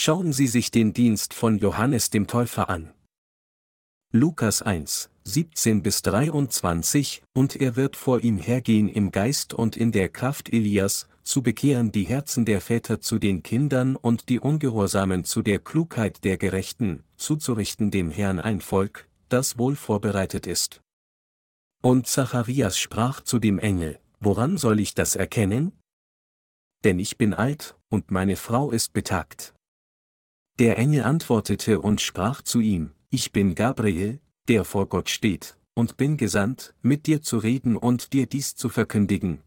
Schauen Sie sich den Dienst von Johannes dem Täufer an. Lukas 1, 17 bis 23, und er wird vor ihm hergehen im Geist und in der Kraft Elias, zu bekehren die Herzen der Väter zu den Kindern und die Ungehorsamen zu der Klugheit der Gerechten, zuzurichten dem Herrn ein Volk, das wohl vorbereitet ist. Und Zacharias sprach zu dem Engel, Woran soll ich das erkennen? Denn ich bin alt, und meine Frau ist betagt. Der Engel antwortete und sprach zu ihm, Ich bin Gabriel, der vor Gott steht, und bin gesandt, mit dir zu reden und dir dies zu verkündigen.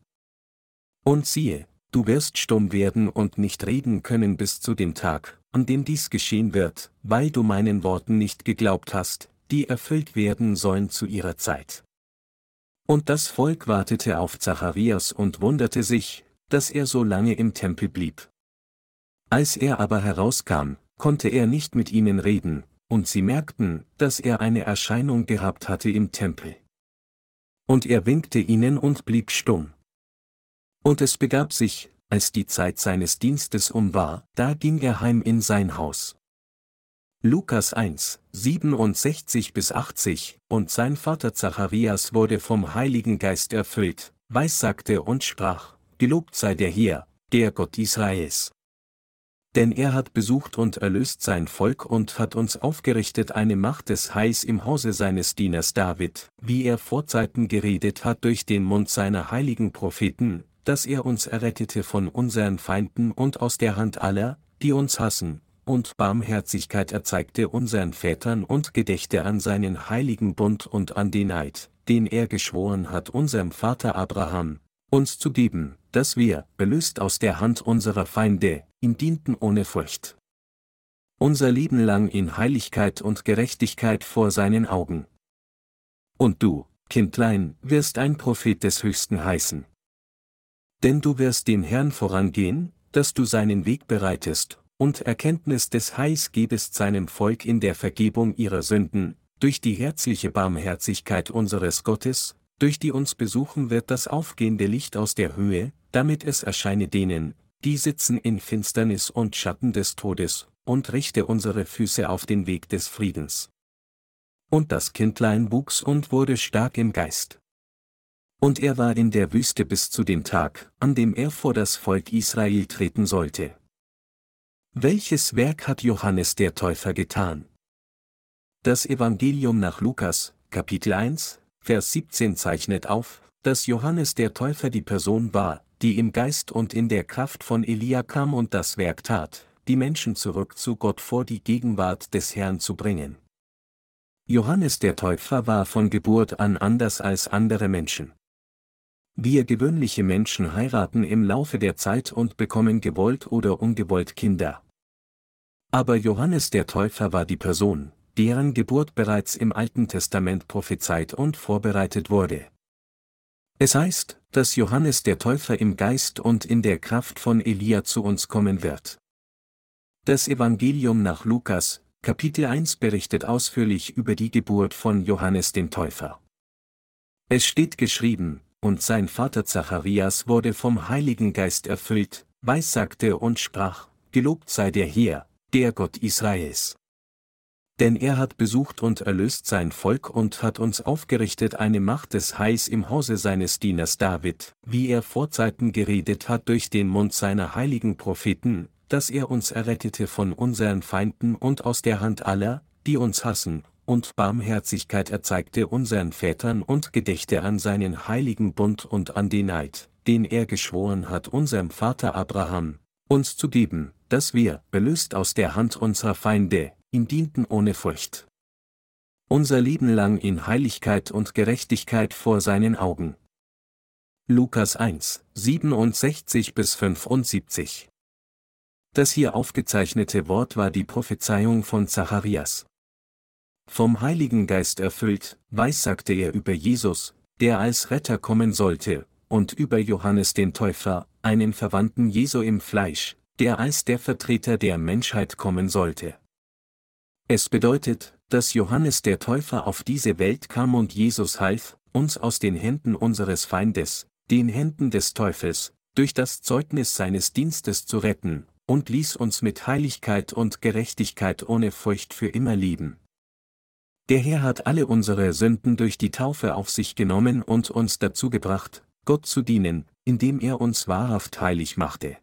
Und siehe, Du wirst stumm werden und nicht reden können bis zu dem Tag, an dem dies geschehen wird, weil du meinen Worten nicht geglaubt hast, die erfüllt werden sollen zu ihrer Zeit. Und das Volk wartete auf Zacharias und wunderte sich, dass er so lange im Tempel blieb. Als er aber herauskam, konnte er nicht mit ihnen reden, und sie merkten, dass er eine Erscheinung gehabt hatte im Tempel. Und er winkte ihnen und blieb stumm. Und es begab sich, als die Zeit seines Dienstes um war, da ging er heim in sein Haus. Lukas 1, 67 bis 80, und sein Vater Zacharias wurde vom Heiligen Geist erfüllt, weissagte und sprach, Gelobt sei der Herr, der Gott Israels. Denn er hat besucht und erlöst sein Volk und hat uns aufgerichtet eine Macht des Heils im Hause seines Dieners David, wie er vor Zeiten geredet hat durch den Mund seiner heiligen Propheten, dass er uns errettete von unseren Feinden und aus der Hand aller, die uns hassen, und Barmherzigkeit erzeigte unseren Vätern und gedächte an seinen heiligen Bund und an den Eid, den er geschworen hat unserem Vater Abraham, uns zu geben, dass wir, belöst aus der Hand unserer Feinde, ihm dienten ohne Furcht. Unser Leben lang in Heiligkeit und Gerechtigkeit vor seinen Augen. Und du, Kindlein, wirst ein Prophet des Höchsten heißen. Denn du wirst dem Herrn vorangehen, dass du seinen Weg bereitest, und Erkenntnis des Heils gebest seinem Volk in der Vergebung ihrer Sünden, durch die herzliche Barmherzigkeit unseres Gottes, durch die uns besuchen wird das aufgehende Licht aus der Höhe, damit es erscheine denen, die sitzen in Finsternis und Schatten des Todes, und richte unsere Füße auf den Weg des Friedens. Und das Kindlein wuchs und wurde stark im Geist. Und er war in der Wüste bis zu dem Tag, an dem er vor das Volk Israel treten sollte. Welches Werk hat Johannes der Täufer getan? Das Evangelium nach Lukas, Kapitel 1, Vers 17 zeichnet auf, dass Johannes der Täufer die Person war, die im Geist und in der Kraft von Elia kam und das Werk tat, die Menschen zurück zu Gott vor die Gegenwart des Herrn zu bringen. Johannes der Täufer war von Geburt an anders als andere Menschen. Wir gewöhnliche Menschen heiraten im Laufe der Zeit und bekommen gewollt oder ungewollt Kinder. Aber Johannes der Täufer war die Person, deren Geburt bereits im Alten Testament prophezeit und vorbereitet wurde. Es heißt, dass Johannes der Täufer im Geist und in der Kraft von Elia zu uns kommen wird. Das Evangelium nach Lukas, Kapitel 1 berichtet ausführlich über die Geburt von Johannes dem Täufer. Es steht geschrieben, und sein Vater Zacharias wurde vom Heiligen Geist erfüllt, weissagte und sprach, Gelobt sei der Herr, der Gott Israels. Denn er hat besucht und erlöst sein Volk und hat uns aufgerichtet eine Macht des Heils im Hause seines Dieners David, wie er vor Zeiten geredet hat durch den Mund seiner heiligen Propheten, dass er uns errettete von unseren Feinden und aus der Hand aller, die uns hassen, und Barmherzigkeit erzeigte unseren Vätern und gedächte an seinen heiligen Bund und an den Eid, den er geschworen hat unserem Vater Abraham, uns zu geben, dass wir, belöst aus der Hand unserer Feinde, ihm dienten ohne Furcht. Unser Leben lang in Heiligkeit und Gerechtigkeit vor seinen Augen. Lukas 1, 67 bis 75 Das hier aufgezeichnete Wort war die Prophezeiung von Zacharias. Vom Heiligen Geist erfüllt, weissagte er über Jesus, der als Retter kommen sollte, und über Johannes den Täufer, einen Verwandten Jesu im Fleisch, der als der Vertreter der Menschheit kommen sollte. Es bedeutet, dass Johannes der Täufer auf diese Welt kam und Jesus half, uns aus den Händen unseres Feindes, den Händen des Teufels, durch das Zeugnis seines Dienstes zu retten, und ließ uns mit Heiligkeit und Gerechtigkeit ohne Furcht für immer lieben. Der Herr hat alle unsere Sünden durch die Taufe auf sich genommen und uns dazu gebracht, Gott zu dienen, indem er uns wahrhaft heilig machte.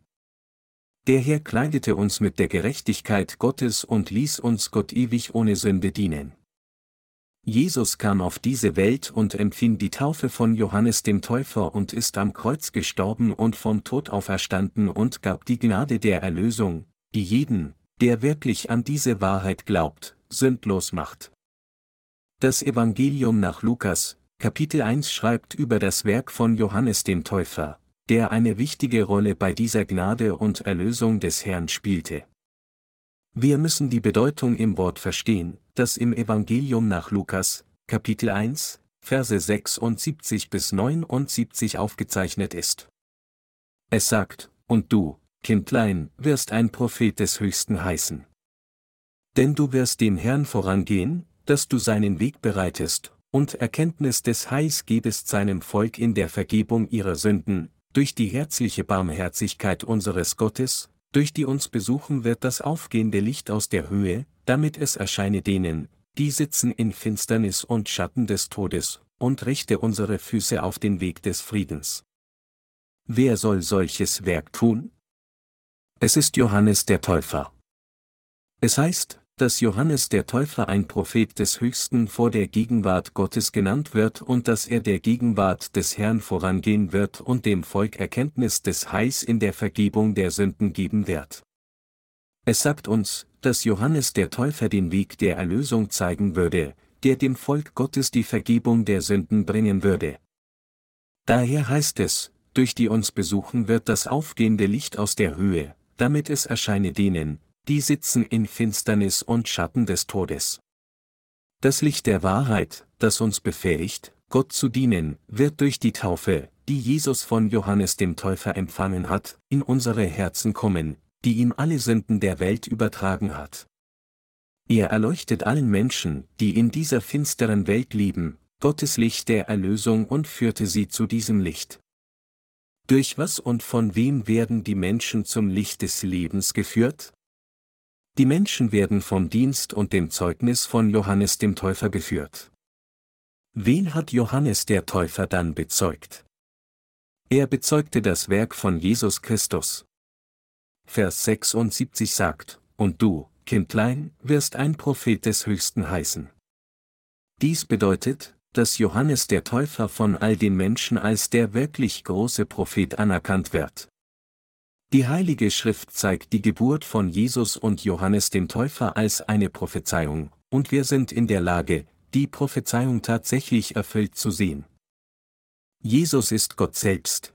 Der Herr kleidete uns mit der Gerechtigkeit Gottes und ließ uns Gott ewig ohne Sünde dienen. Jesus kam auf diese Welt und empfing die Taufe von Johannes dem Täufer und ist am Kreuz gestorben und vom Tod auferstanden und gab die Gnade der Erlösung, die jeden, der wirklich an diese Wahrheit glaubt, sündlos macht. Das Evangelium nach Lukas, Kapitel 1 schreibt über das Werk von Johannes dem Täufer, der eine wichtige Rolle bei dieser Gnade und Erlösung des Herrn spielte. Wir müssen die Bedeutung im Wort verstehen, das im Evangelium nach Lukas, Kapitel 1, Verse 76 bis 79 aufgezeichnet ist. Es sagt, und du, Kindlein, wirst ein Prophet des Höchsten heißen. Denn du wirst dem Herrn vorangehen, dass du seinen Weg bereitest, und Erkenntnis des Heils gebest seinem Volk in der Vergebung ihrer Sünden, durch die herzliche Barmherzigkeit unseres Gottes, durch die uns besuchen wird das aufgehende Licht aus der Höhe, damit es erscheine denen, die sitzen in Finsternis und Schatten des Todes, und richte unsere Füße auf den Weg des Friedens. Wer soll solches Werk tun? Es ist Johannes der Täufer. Es heißt, dass Johannes der Täufer ein Prophet des Höchsten vor der Gegenwart Gottes genannt wird und dass er der Gegenwart des Herrn vorangehen wird und dem Volk Erkenntnis des Heils in der Vergebung der Sünden geben wird. Es sagt uns, dass Johannes der Täufer den Weg der Erlösung zeigen würde, der dem Volk Gottes die Vergebung der Sünden bringen würde. Daher heißt es, durch die uns besuchen wird das aufgehende Licht aus der Höhe, damit es erscheine denen, die sitzen in Finsternis und Schatten des Todes. Das Licht der Wahrheit, das uns befähigt, Gott zu dienen, wird durch die Taufe, die Jesus von Johannes dem Täufer empfangen hat, in unsere Herzen kommen, die ihm alle Sünden der Welt übertragen hat. Er erleuchtet allen Menschen, die in dieser finsteren Welt lieben, Gottes Licht der Erlösung und führte sie zu diesem Licht. Durch was und von wem werden die Menschen zum Licht des Lebens geführt? Die Menschen werden vom Dienst und dem Zeugnis von Johannes dem Täufer geführt. Wen hat Johannes der Täufer dann bezeugt? Er bezeugte das Werk von Jesus Christus. Vers 76 sagt, Und du, Kindlein, wirst ein Prophet des Höchsten heißen. Dies bedeutet, dass Johannes der Täufer von all den Menschen als der wirklich große Prophet anerkannt wird. Die Heilige Schrift zeigt die Geburt von Jesus und Johannes dem Täufer als eine Prophezeiung, und wir sind in der Lage, die Prophezeiung tatsächlich erfüllt zu sehen. Jesus ist Gott selbst.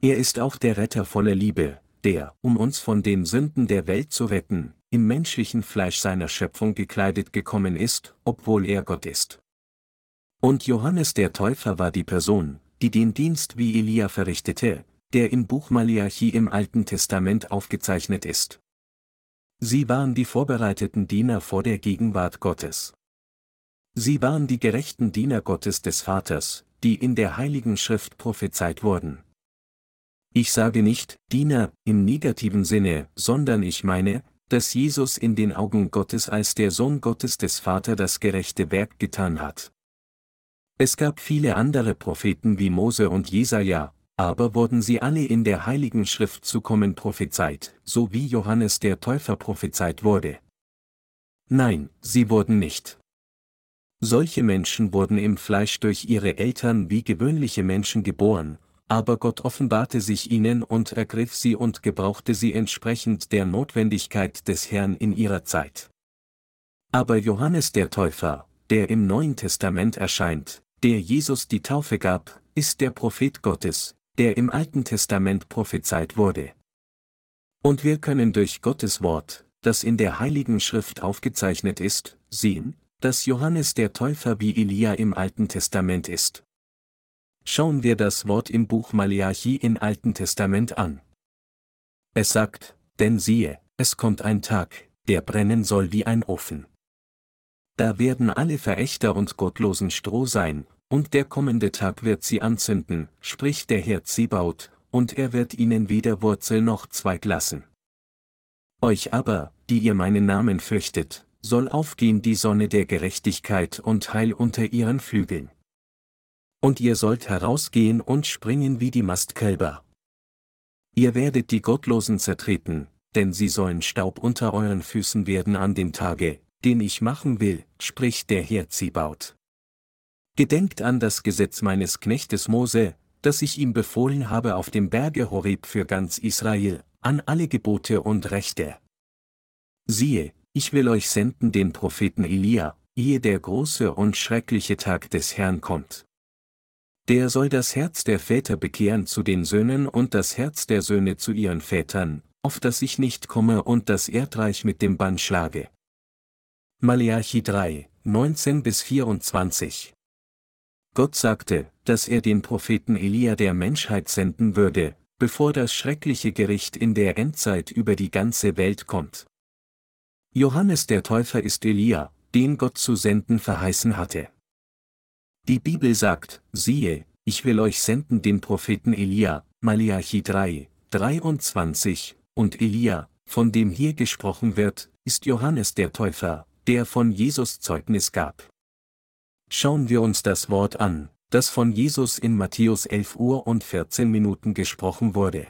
Er ist auch der Retter voller Liebe, der, um uns von den Sünden der Welt zu retten, im menschlichen Fleisch seiner Schöpfung gekleidet gekommen ist, obwohl er Gott ist. Und Johannes der Täufer war die Person, die den Dienst wie Elia verrichtete, der im Buch Malachi im Alten Testament aufgezeichnet ist. Sie waren die vorbereiteten Diener vor der Gegenwart Gottes. Sie waren die gerechten Diener Gottes des Vaters, die in der Heiligen Schrift prophezeit wurden. Ich sage nicht, Diener, im negativen Sinne, sondern ich meine, dass Jesus in den Augen Gottes als der Sohn Gottes des Vater das gerechte Werk getan hat. Es gab viele andere Propheten wie Mose und Jesaja, aber wurden sie alle in der Heiligen Schrift zu kommen prophezeit, so wie Johannes der Täufer prophezeit wurde? Nein, sie wurden nicht. Solche Menschen wurden im Fleisch durch ihre Eltern wie gewöhnliche Menschen geboren, aber Gott offenbarte sich ihnen und ergriff sie und gebrauchte sie entsprechend der Notwendigkeit des Herrn in ihrer Zeit. Aber Johannes der Täufer, der im Neuen Testament erscheint, der Jesus die Taufe gab, ist der Prophet Gottes, der im Alten Testament prophezeit wurde. Und wir können durch Gottes Wort, das in der Heiligen Schrift aufgezeichnet ist, sehen, dass Johannes der Täufer wie Elia im Alten Testament ist. Schauen wir das Wort im Buch Malachi im Alten Testament an. Es sagt, denn siehe, es kommt ein Tag, der brennen soll wie ein Ofen. Da werden alle Verächter und Gottlosen Stroh sein, und der kommende Tag wird sie anzünden, spricht der Herr Zebaut, und er wird ihnen weder Wurzel noch Zweig lassen. Euch aber, die ihr meinen Namen fürchtet, soll aufgehen die Sonne der Gerechtigkeit und Heil unter ihren Flügeln. Und ihr sollt herausgehen und springen wie die Mastkälber. Ihr werdet die Gottlosen zertreten, denn sie sollen Staub unter euren Füßen werden an dem Tage, den ich machen will, spricht der Herr Zibaut. Gedenkt an das Gesetz meines Knechtes Mose, das ich ihm befohlen habe auf dem Berge Horeb für ganz Israel, an alle Gebote und Rechte. Siehe, ich will euch senden den Propheten Elia, ehe der große und schreckliche Tag des Herrn kommt. Der soll das Herz der Väter bekehren zu den Söhnen und das Herz der Söhne zu ihren Vätern, auf dass ich nicht komme und das Erdreich mit dem Bann schlage. Maleachi 3, 19 bis 24 Gott sagte, dass er den Propheten Elia der Menschheit senden würde, bevor das schreckliche Gericht in der Endzeit über die ganze Welt kommt. Johannes der Täufer ist Elia, den Gott zu senden verheißen hatte. Die Bibel sagt, siehe, ich will euch senden den Propheten Elia, Malachi 3, 23, und Elia, von dem hier gesprochen wird, ist Johannes der Täufer, der von Jesus Zeugnis gab. Schauen wir uns das Wort an, das von Jesus in Matthäus 11 Uhr und 14 Minuten gesprochen wurde.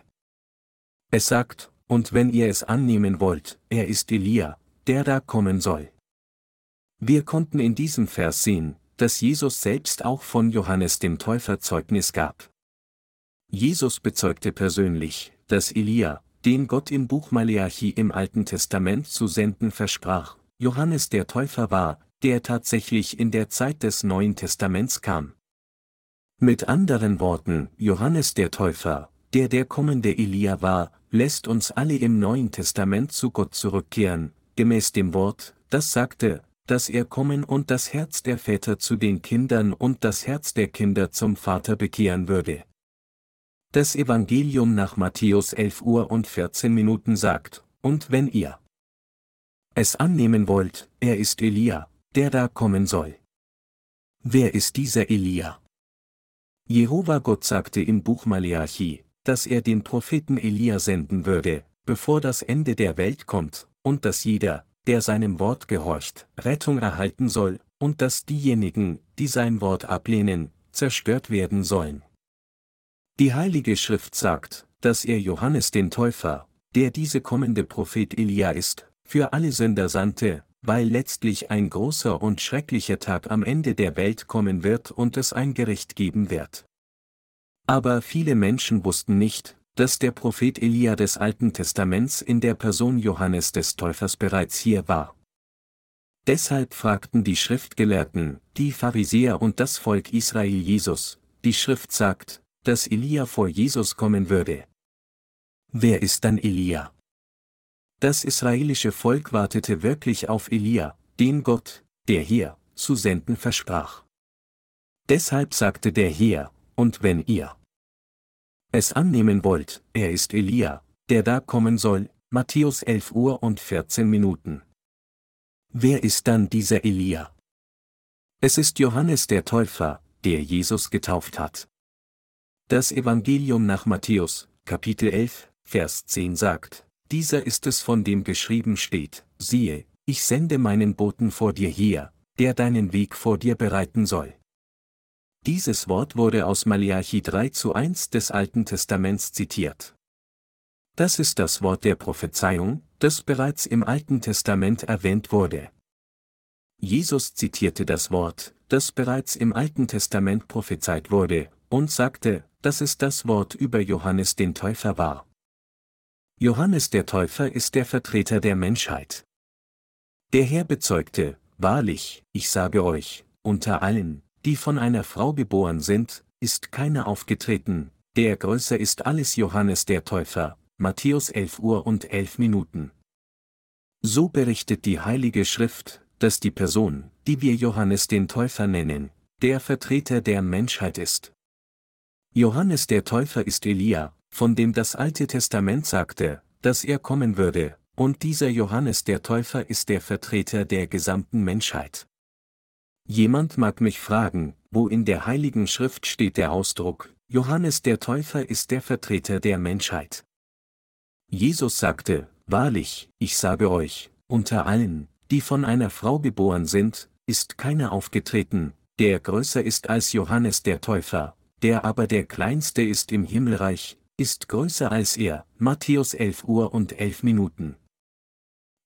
Es sagt, und wenn ihr es annehmen wollt, er ist Elia, der da kommen soll. Wir konnten in diesem Vers sehen, dass Jesus selbst auch von Johannes dem Täufer Zeugnis gab. Jesus bezeugte persönlich, dass Elia, den Gott im Buch Maleachi im Alten Testament zu senden versprach, Johannes der Täufer war, der tatsächlich in der Zeit des Neuen Testaments kam. Mit anderen Worten, Johannes der Täufer, der der kommende Elia war, lässt uns alle im Neuen Testament zu Gott zurückkehren, gemäß dem Wort, das sagte, dass er kommen und das Herz der Väter zu den Kindern und das Herz der Kinder zum Vater bekehren würde. Das Evangelium nach Matthäus 11 Uhr und 14 Minuten sagt, und wenn ihr es annehmen wollt, er ist Elia, der da kommen soll. Wer ist dieser Elia? Jehova Gott sagte im Buch Maleachi, dass er den Propheten Elia senden würde, bevor das Ende der Welt kommt, und dass jeder, der seinem Wort gehorcht, Rettung erhalten soll, und dass diejenigen, die sein Wort ablehnen, zerstört werden sollen. Die Heilige Schrift sagt, dass er Johannes den Täufer, der diese kommende Prophet Elia ist, für alle Sünder sandte, weil letztlich ein großer und schrecklicher Tag am Ende der Welt kommen wird und es ein Gericht geben wird. Aber viele Menschen wussten nicht, dass der Prophet Elia des Alten Testaments in der Person Johannes des Täufers bereits hier war. Deshalb fragten die Schriftgelehrten, die Pharisäer und das Volk Israel Jesus, die Schrift sagt, dass Elia vor Jesus kommen würde. Wer ist dann Elia? Das israelische Volk wartete wirklich auf Elia, den Gott, der hier, zu senden versprach. Deshalb sagte der Herr, und wenn ihr es annehmen wollt, er ist Elia, der da kommen soll, Matthäus 11 Uhr und 14 Minuten. Wer ist dann dieser Elia? Es ist Johannes der Täufer, der Jesus getauft hat. Das Evangelium nach Matthäus, Kapitel 11, Vers 10 sagt, dieser ist es von dem geschrieben steht, siehe, ich sende meinen Boten vor dir her, der deinen Weg vor dir bereiten soll. Dieses Wort wurde aus Malachi 3 zu 1 des Alten Testaments zitiert. Das ist das Wort der Prophezeiung, das bereits im Alten Testament erwähnt wurde. Jesus zitierte das Wort, das bereits im Alten Testament prophezeit wurde, und sagte, dass es das Wort über Johannes den Täufer war. Johannes der Täufer ist der Vertreter der Menschheit. Der Herr bezeugte, wahrlich, ich sage euch, unter allen, die von einer Frau geboren sind, ist keiner aufgetreten, der größer ist alles Johannes der Täufer, Matthäus 11 Uhr und 11 Minuten. So berichtet die Heilige Schrift, dass die Person, die wir Johannes den Täufer nennen, der Vertreter der Menschheit ist. Johannes der Täufer ist Elia, von dem das Alte Testament sagte, dass er kommen würde, und dieser Johannes der Täufer ist der Vertreter der gesamten Menschheit. Jemand mag mich fragen, wo in der Heiligen Schrift steht der Ausdruck, Johannes der Täufer ist der Vertreter der Menschheit. Jesus sagte, Wahrlich, ich sage euch, unter allen, die von einer Frau geboren sind, ist keiner aufgetreten, der größer ist als Johannes der Täufer, der aber der kleinste ist im Himmelreich, ist größer als er. Matthäus 11 Uhr und 11 Minuten.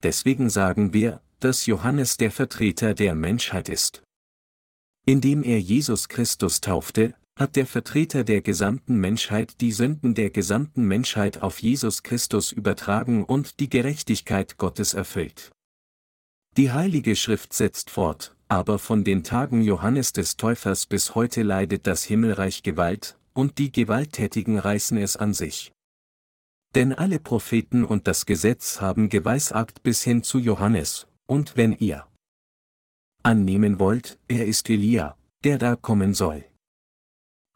Deswegen sagen wir, dass Johannes der Vertreter der Menschheit ist. Indem er Jesus Christus taufte, hat der Vertreter der gesamten Menschheit die Sünden der gesamten Menschheit auf Jesus Christus übertragen und die Gerechtigkeit Gottes erfüllt. Die Heilige Schrift setzt fort, aber von den Tagen Johannes des Täufers bis heute leidet das Himmelreich Gewalt, und die Gewalttätigen reißen es an sich. Denn alle Propheten und das Gesetz haben geweissagt bis hin zu Johannes, und wenn ihr annehmen wollt, er ist Elia, der da kommen soll.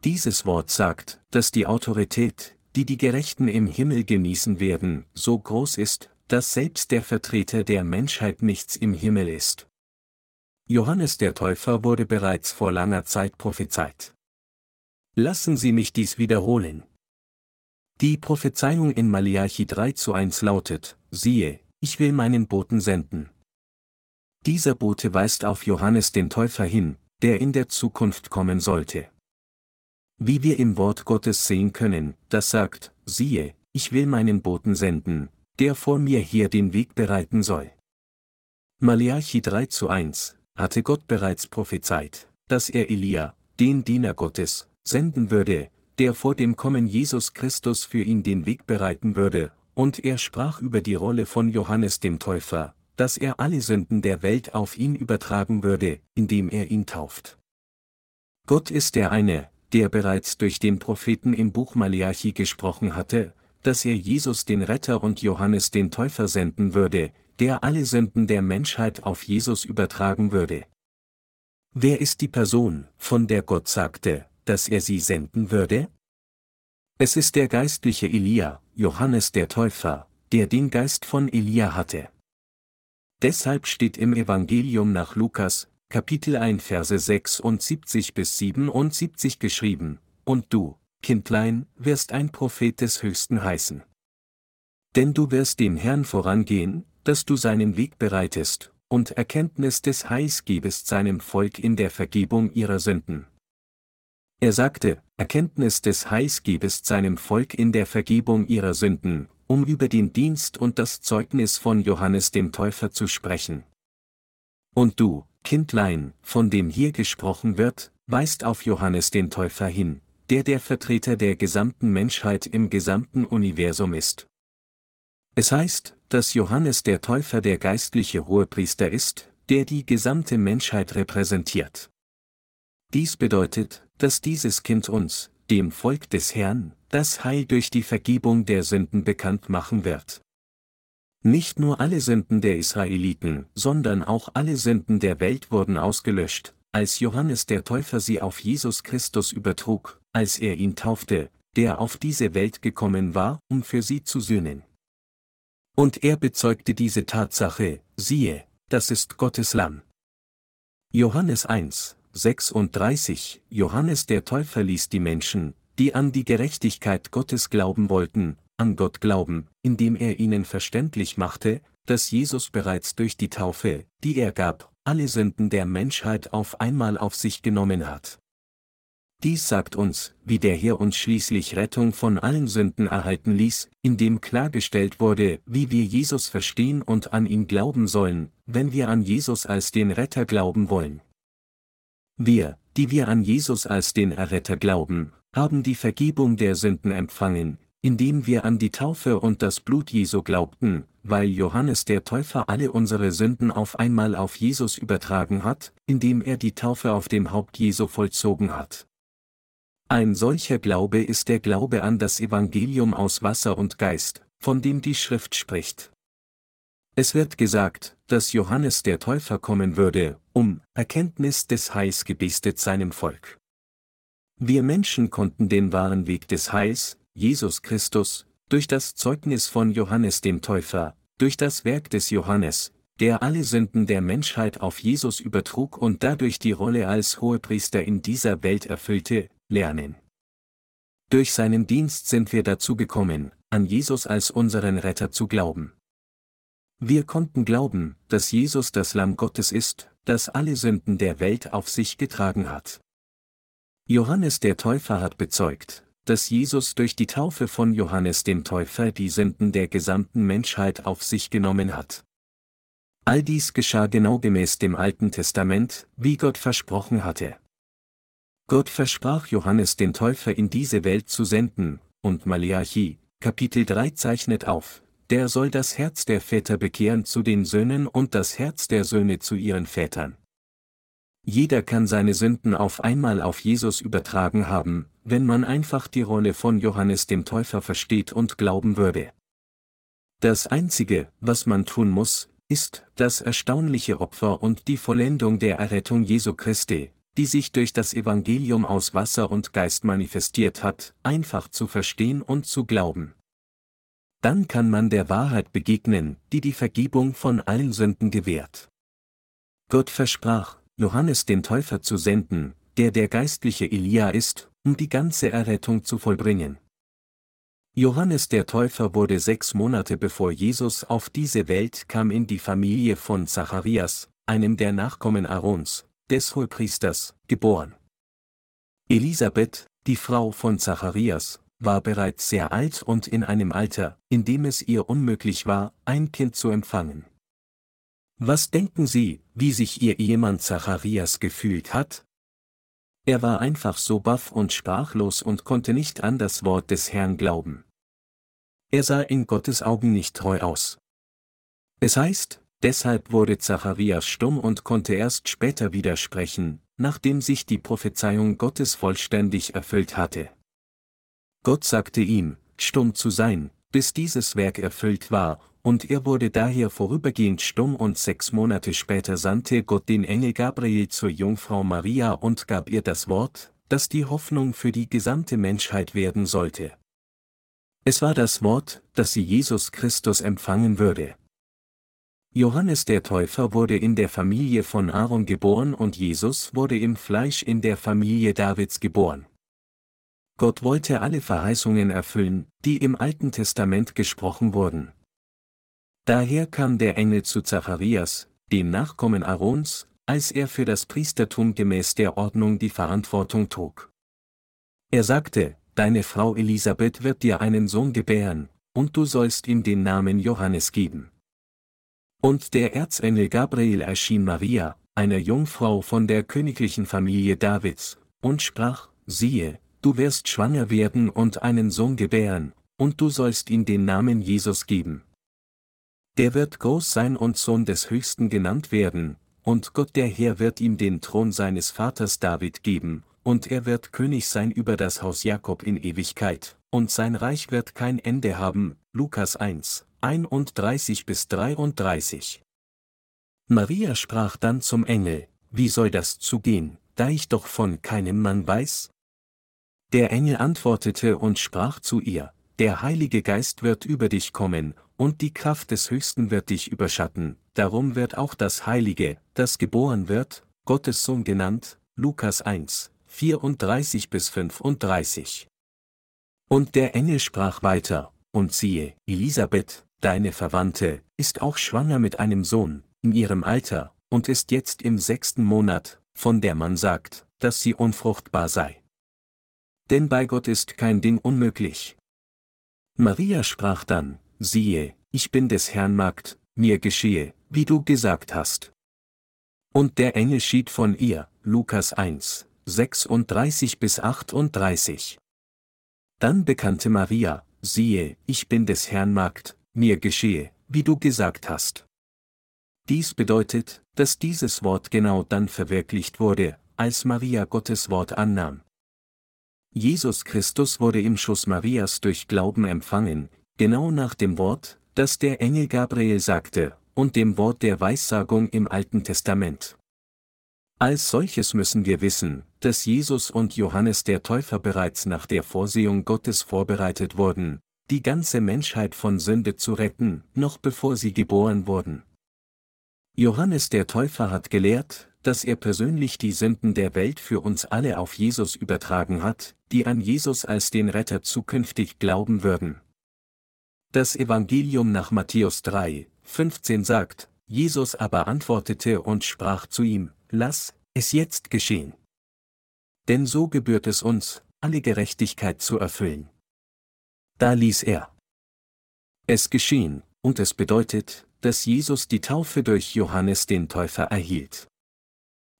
Dieses Wort sagt, dass die Autorität, die die Gerechten im Himmel genießen werden, so groß ist, dass selbst der Vertreter der Menschheit nichts im Himmel ist. Johannes der Täufer wurde bereits vor langer Zeit prophezeit. Lassen Sie mich dies wiederholen. Die Prophezeiung in Malachi 3 zu 1 lautet, siehe, ich will meinen Boten senden. Dieser Bote weist auf Johannes den Täufer hin, der in der Zukunft kommen sollte. Wie wir im Wort Gottes sehen können, das sagt, siehe, ich will meinen Boten senden, der vor mir hier den Weg bereiten soll. Malachi 3 zu 1, hatte Gott bereits prophezeit, dass er Elia, den Diener Gottes, senden würde, der vor dem Kommen Jesus Christus für ihn den Weg bereiten würde, und er sprach über die Rolle von Johannes dem Täufer, dass er alle Sünden der Welt auf ihn übertragen würde, indem er ihn tauft. Gott ist der eine, der bereits durch den Propheten im Buch Malachi gesprochen hatte, dass er Jesus den Retter und Johannes den Täufer senden würde, der alle Sünden der Menschheit auf Jesus übertragen würde. Wer ist die Person, von der Gott sagte, dass er sie senden würde? Es ist der geistliche Elia, Johannes der Täufer, der den Geist von Elia hatte. Deshalb steht im Evangelium nach Lukas, Kapitel 1 Verse 76 bis 77 geschrieben, Und du, Kindlein, wirst ein Prophet des Höchsten heißen. Denn du wirst dem Herrn vorangehen, dass du seinen Weg bereitest, und Erkenntnis des Heils gebest seinem Volk in der Vergebung ihrer Sünden. Er sagte, Erkenntnis des Heils gebest seinem Volk in der Vergebung ihrer Sünden, um über den Dienst und das Zeugnis von Johannes dem Täufer zu sprechen. Und du, Kindlein, von dem hier gesprochen wird, weist auf Johannes den Täufer hin, der der Vertreter der gesamten Menschheit im gesamten Universum ist. Es heißt, dass Johannes der Täufer der geistliche Hohepriester ist, der die gesamte Menschheit repräsentiert. Dies bedeutet, dass dieses Kind uns, dem Volk des Herrn, das Heil durch die Vergebung der Sünden bekannt machen wird. Nicht nur alle Sünden der Israeliten, sondern auch alle Sünden der Welt wurden ausgelöscht, als Johannes der Täufer sie auf Jesus Christus übertrug, als er ihn taufte, der auf diese Welt gekommen war, um für sie zu sühnen. Und er bezeugte diese Tatsache, siehe, das ist Gottes Lamm. Johannes 1, 36 Johannes der Täufer ließ die Menschen, die an die Gerechtigkeit Gottes glauben wollten, an Gott glauben, indem er ihnen verständlich machte, dass Jesus bereits durch die Taufe, die er gab, alle Sünden der Menschheit auf einmal auf sich genommen hat. Dies sagt uns, wie der Herr uns schließlich Rettung von allen Sünden erhalten ließ, indem klargestellt wurde, wie wir Jesus verstehen und an ihn glauben sollen, wenn wir an Jesus als den Retter glauben wollen. Wir, die wir an Jesus als den Erretter glauben, haben die Vergebung der Sünden empfangen, indem wir an die Taufe und das Blut Jesu glaubten, weil Johannes der Täufer alle unsere Sünden auf einmal auf Jesus übertragen hat, indem er die Taufe auf dem Haupt Jesu vollzogen hat. Ein solcher Glaube ist der Glaube an das Evangelium aus Wasser und Geist, von dem die Schrift spricht. Es wird gesagt, dass Johannes der Täufer kommen würde, um Erkenntnis des Heils gebestet seinem Volk. Wir Menschen konnten den wahren Weg des Heils, Jesus Christus, durch das Zeugnis von Johannes dem Täufer, durch das Werk des Johannes, der alle Sünden der Menschheit auf Jesus übertrug und dadurch die Rolle als Hohepriester in dieser Welt erfüllte, lernen. Durch seinen Dienst sind wir dazu gekommen, an Jesus als unseren Retter zu glauben. Wir konnten glauben, dass Jesus das Lamm Gottes ist, das alle Sünden der Welt auf sich getragen hat. Johannes der Täufer hat bezeugt, dass Jesus durch die Taufe von Johannes dem Täufer die Sünden der gesamten Menschheit auf sich genommen hat. All dies geschah genau gemäß dem Alten Testament, wie Gott versprochen hatte. Gott versprach Johannes den Täufer in diese Welt zu senden, und Malachi, Kapitel 3 zeichnet auf, der soll das Herz der Väter bekehren zu den Söhnen und das Herz der Söhne zu ihren Vätern. Jeder kann seine Sünden auf einmal auf Jesus übertragen haben, wenn man einfach die Rolle von Johannes dem Täufer versteht und glauben würde. Das Einzige, was man tun muss, ist das erstaunliche Opfer und die Vollendung der Errettung Jesu Christi, die sich durch das Evangelium aus Wasser und Geist manifestiert hat, einfach zu verstehen und zu glauben. Dann kann man der Wahrheit begegnen, die die Vergebung von allen Sünden gewährt. Gott versprach, Johannes den Täufer zu senden, der der geistliche Elia ist, um die ganze Errettung zu vollbringen. Johannes der Täufer wurde sechs Monate bevor Jesus auf diese Welt kam in die Familie von Zacharias, einem der Nachkommen Aarons, des Hohepriesters, geboren. Elisabeth, die Frau von Zacharias, war bereits sehr alt und in einem Alter, in dem es ihr unmöglich war, ein Kind zu empfangen. Was denken Sie, wie sich Ihr Ehemann Zacharias gefühlt hat? Er war einfach so baff und sprachlos und konnte nicht an das Wort des Herrn glauben. Er sah in Gottes Augen nicht treu aus. Es heißt, deshalb wurde Zacharias stumm und konnte erst später widersprechen, nachdem sich die Prophezeiung Gottes vollständig erfüllt hatte. Gott sagte ihm, stumm zu sein, bis dieses Werk erfüllt war, und er wurde daher vorübergehend stumm und sechs Monate später sandte Gott den Engel Gabriel zur Jungfrau Maria und gab ihr das Wort, das die Hoffnung für die gesamte Menschheit werden sollte. Es war das Wort, dass sie Jesus Christus empfangen würde. Johannes der Täufer wurde in der Familie von Aaron geboren und Jesus wurde im Fleisch in der Familie Davids geboren. Gott wollte alle Verheißungen erfüllen, die im Alten Testament gesprochen wurden. Daher kam der Engel zu Zacharias, dem Nachkommen Aarons, als er für das Priestertum gemäß der Ordnung die Verantwortung trug. Er sagte, Deine Frau Elisabeth wird dir einen Sohn gebären, und du sollst ihm den Namen Johannes geben. Und der Erzengel Gabriel erschien Maria, einer Jungfrau von der königlichen Familie Davids, und sprach, siehe, du wirst schwanger werden und einen Sohn gebären, und du sollst ihm den Namen Jesus geben. Der wird groß sein und Sohn des Höchsten genannt werden, und Gott der Herr wird ihm den Thron seines Vaters David geben, und er wird König sein über das Haus Jakob in Ewigkeit, und sein Reich wird kein Ende haben. Lukas 1, 31 bis 33. Maria sprach dann zum Engel, wie soll das zugehen, da ich doch von keinem Mann weiß? Der Engel antwortete und sprach zu ihr, der Heilige Geist wird über dich kommen, und die Kraft des Höchsten wird dich überschatten, darum wird auch das Heilige, das geboren wird, Gottes Sohn genannt, Lukas 1, 34 bis 35. Und der Engel sprach weiter, und siehe, Elisabeth, deine Verwandte, ist auch schwanger mit einem Sohn, in ihrem Alter, und ist jetzt im sechsten Monat, von der man sagt, dass sie unfruchtbar sei. Denn bei Gott ist kein Ding unmöglich. Maria sprach dann, siehe, ich bin des Herrn Magd, mir geschehe, wie du gesagt hast. Und der Engel schied von ihr, Lukas 1, 36 bis 38. Dann bekannte Maria, siehe, ich bin des Herrn Magd, mir geschehe, wie du gesagt hast. Dies bedeutet, dass dieses Wort genau dann verwirklicht wurde, als Maria Gottes Wort annahm. Jesus Christus wurde im Schuss Marias durch Glauben empfangen, genau nach dem Wort, das der Engel Gabriel sagte, und dem Wort der Weissagung im Alten Testament. Als solches müssen wir wissen, dass Jesus und Johannes der Täufer bereits nach der Vorsehung Gottes vorbereitet wurden, die ganze Menschheit von Sünde zu retten, noch bevor sie geboren wurden. Johannes der Täufer hat gelehrt, dass er persönlich die Sünden der Welt für uns alle auf Jesus übertragen hat, die an Jesus als den Retter zukünftig glauben würden. Das Evangelium nach Matthäus 3, 15 sagt, Jesus aber antwortete und sprach zu ihm, Lass es jetzt geschehen. Denn so gebührt es uns, alle Gerechtigkeit zu erfüllen. Da ließ er es geschehen, und es bedeutet, dass Jesus die Taufe durch Johannes den Täufer erhielt.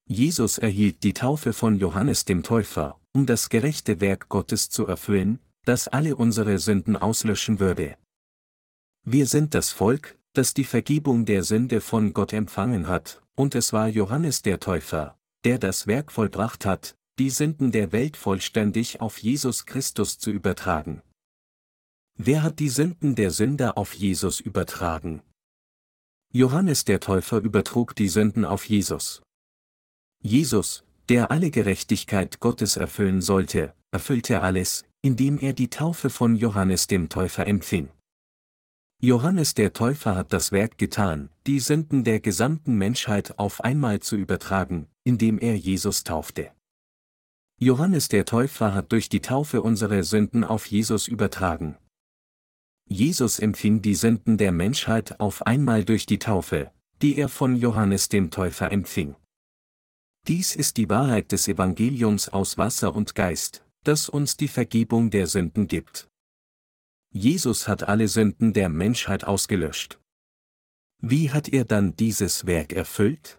Jesus erhielt die Taufe von Johannes dem Täufer, um das gerechte Werk Gottes zu erfüllen, das alle unsere Sünden auslöschen würde. Wir sind das Volk, das die Vergebung der Sünde von Gott empfangen hat, und es war Johannes der Täufer, der das Werk vollbracht hat, die Sünden der Welt vollständig auf Jesus Christus zu übertragen. Wer hat die Sünden der Sünder auf Jesus übertragen? Johannes der Täufer übertrug die Sünden auf Jesus. Jesus, der alle Gerechtigkeit Gottes erfüllen sollte, erfüllte alles, indem er die Taufe von Johannes dem Täufer empfing. Johannes der Täufer hat das Werk getan, die Sünden der gesamten Menschheit auf einmal zu übertragen, indem er Jesus taufte. Johannes der Täufer hat durch die Taufe unsere Sünden auf Jesus übertragen. Jesus empfing die Sünden der Menschheit auf einmal durch die Taufe, die er von Johannes dem Täufer empfing. Dies ist die Wahrheit des Evangeliums aus Wasser und Geist, das uns die Vergebung der Sünden gibt. Jesus hat alle Sünden der Menschheit ausgelöscht. Wie hat er dann dieses Werk erfüllt?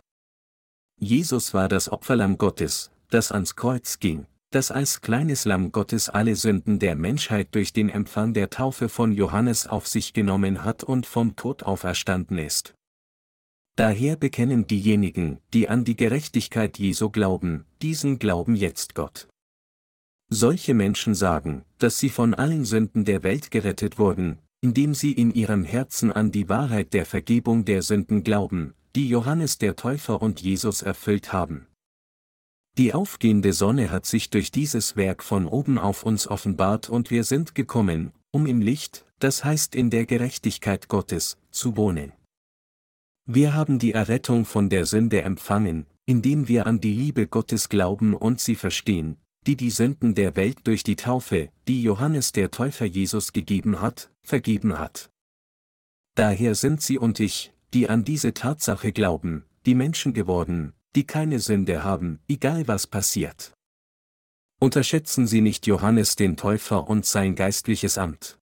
Jesus war das Opferlamm Gottes, das ans Kreuz ging, das als kleines Lamm Gottes alle Sünden der Menschheit durch den Empfang der Taufe von Johannes auf sich genommen hat und vom Tod auferstanden ist. Daher bekennen diejenigen, die an die Gerechtigkeit Jesu glauben, diesen Glauben jetzt Gott. Solche Menschen sagen, dass sie von allen Sünden der Welt gerettet wurden, indem sie in ihrem Herzen an die Wahrheit der Vergebung der Sünden glauben, die Johannes der Täufer und Jesus erfüllt haben. Die aufgehende Sonne hat sich durch dieses Werk von oben auf uns offenbart und wir sind gekommen, um im Licht, das heißt in der Gerechtigkeit Gottes, zu wohnen. Wir haben die Errettung von der Sünde empfangen, indem wir an die Liebe Gottes glauben und sie verstehen, die die Sünden der Welt durch die Taufe, die Johannes der Täufer Jesus gegeben hat, vergeben hat. Daher sind Sie und ich, die an diese Tatsache glauben, die Menschen geworden, die keine Sünde haben, egal was passiert. Unterschätzen Sie nicht Johannes den Täufer und sein geistliches Amt.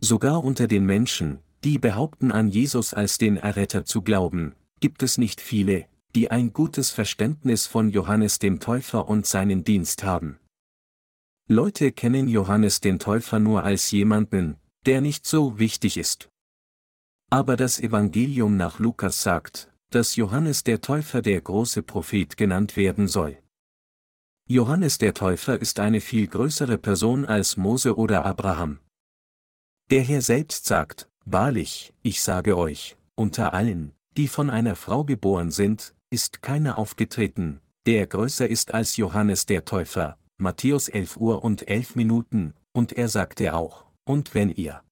Sogar unter den Menschen, die behaupten an Jesus als den Erretter zu glauben, gibt es nicht viele, die ein gutes Verständnis von Johannes dem Täufer und seinen Dienst haben. Leute kennen Johannes den Täufer nur als jemanden, der nicht so wichtig ist. Aber das Evangelium nach Lukas sagt, dass Johannes der Täufer der große Prophet genannt werden soll. Johannes der Täufer ist eine viel größere Person als Mose oder Abraham. Der Herr selbst sagt, Wahrlich, ich sage euch, unter allen, die von einer Frau geboren sind, ist keiner aufgetreten, der größer ist als Johannes der Täufer. Matthäus 11 Uhr und 11 Minuten, und er sagte auch, und wenn ihr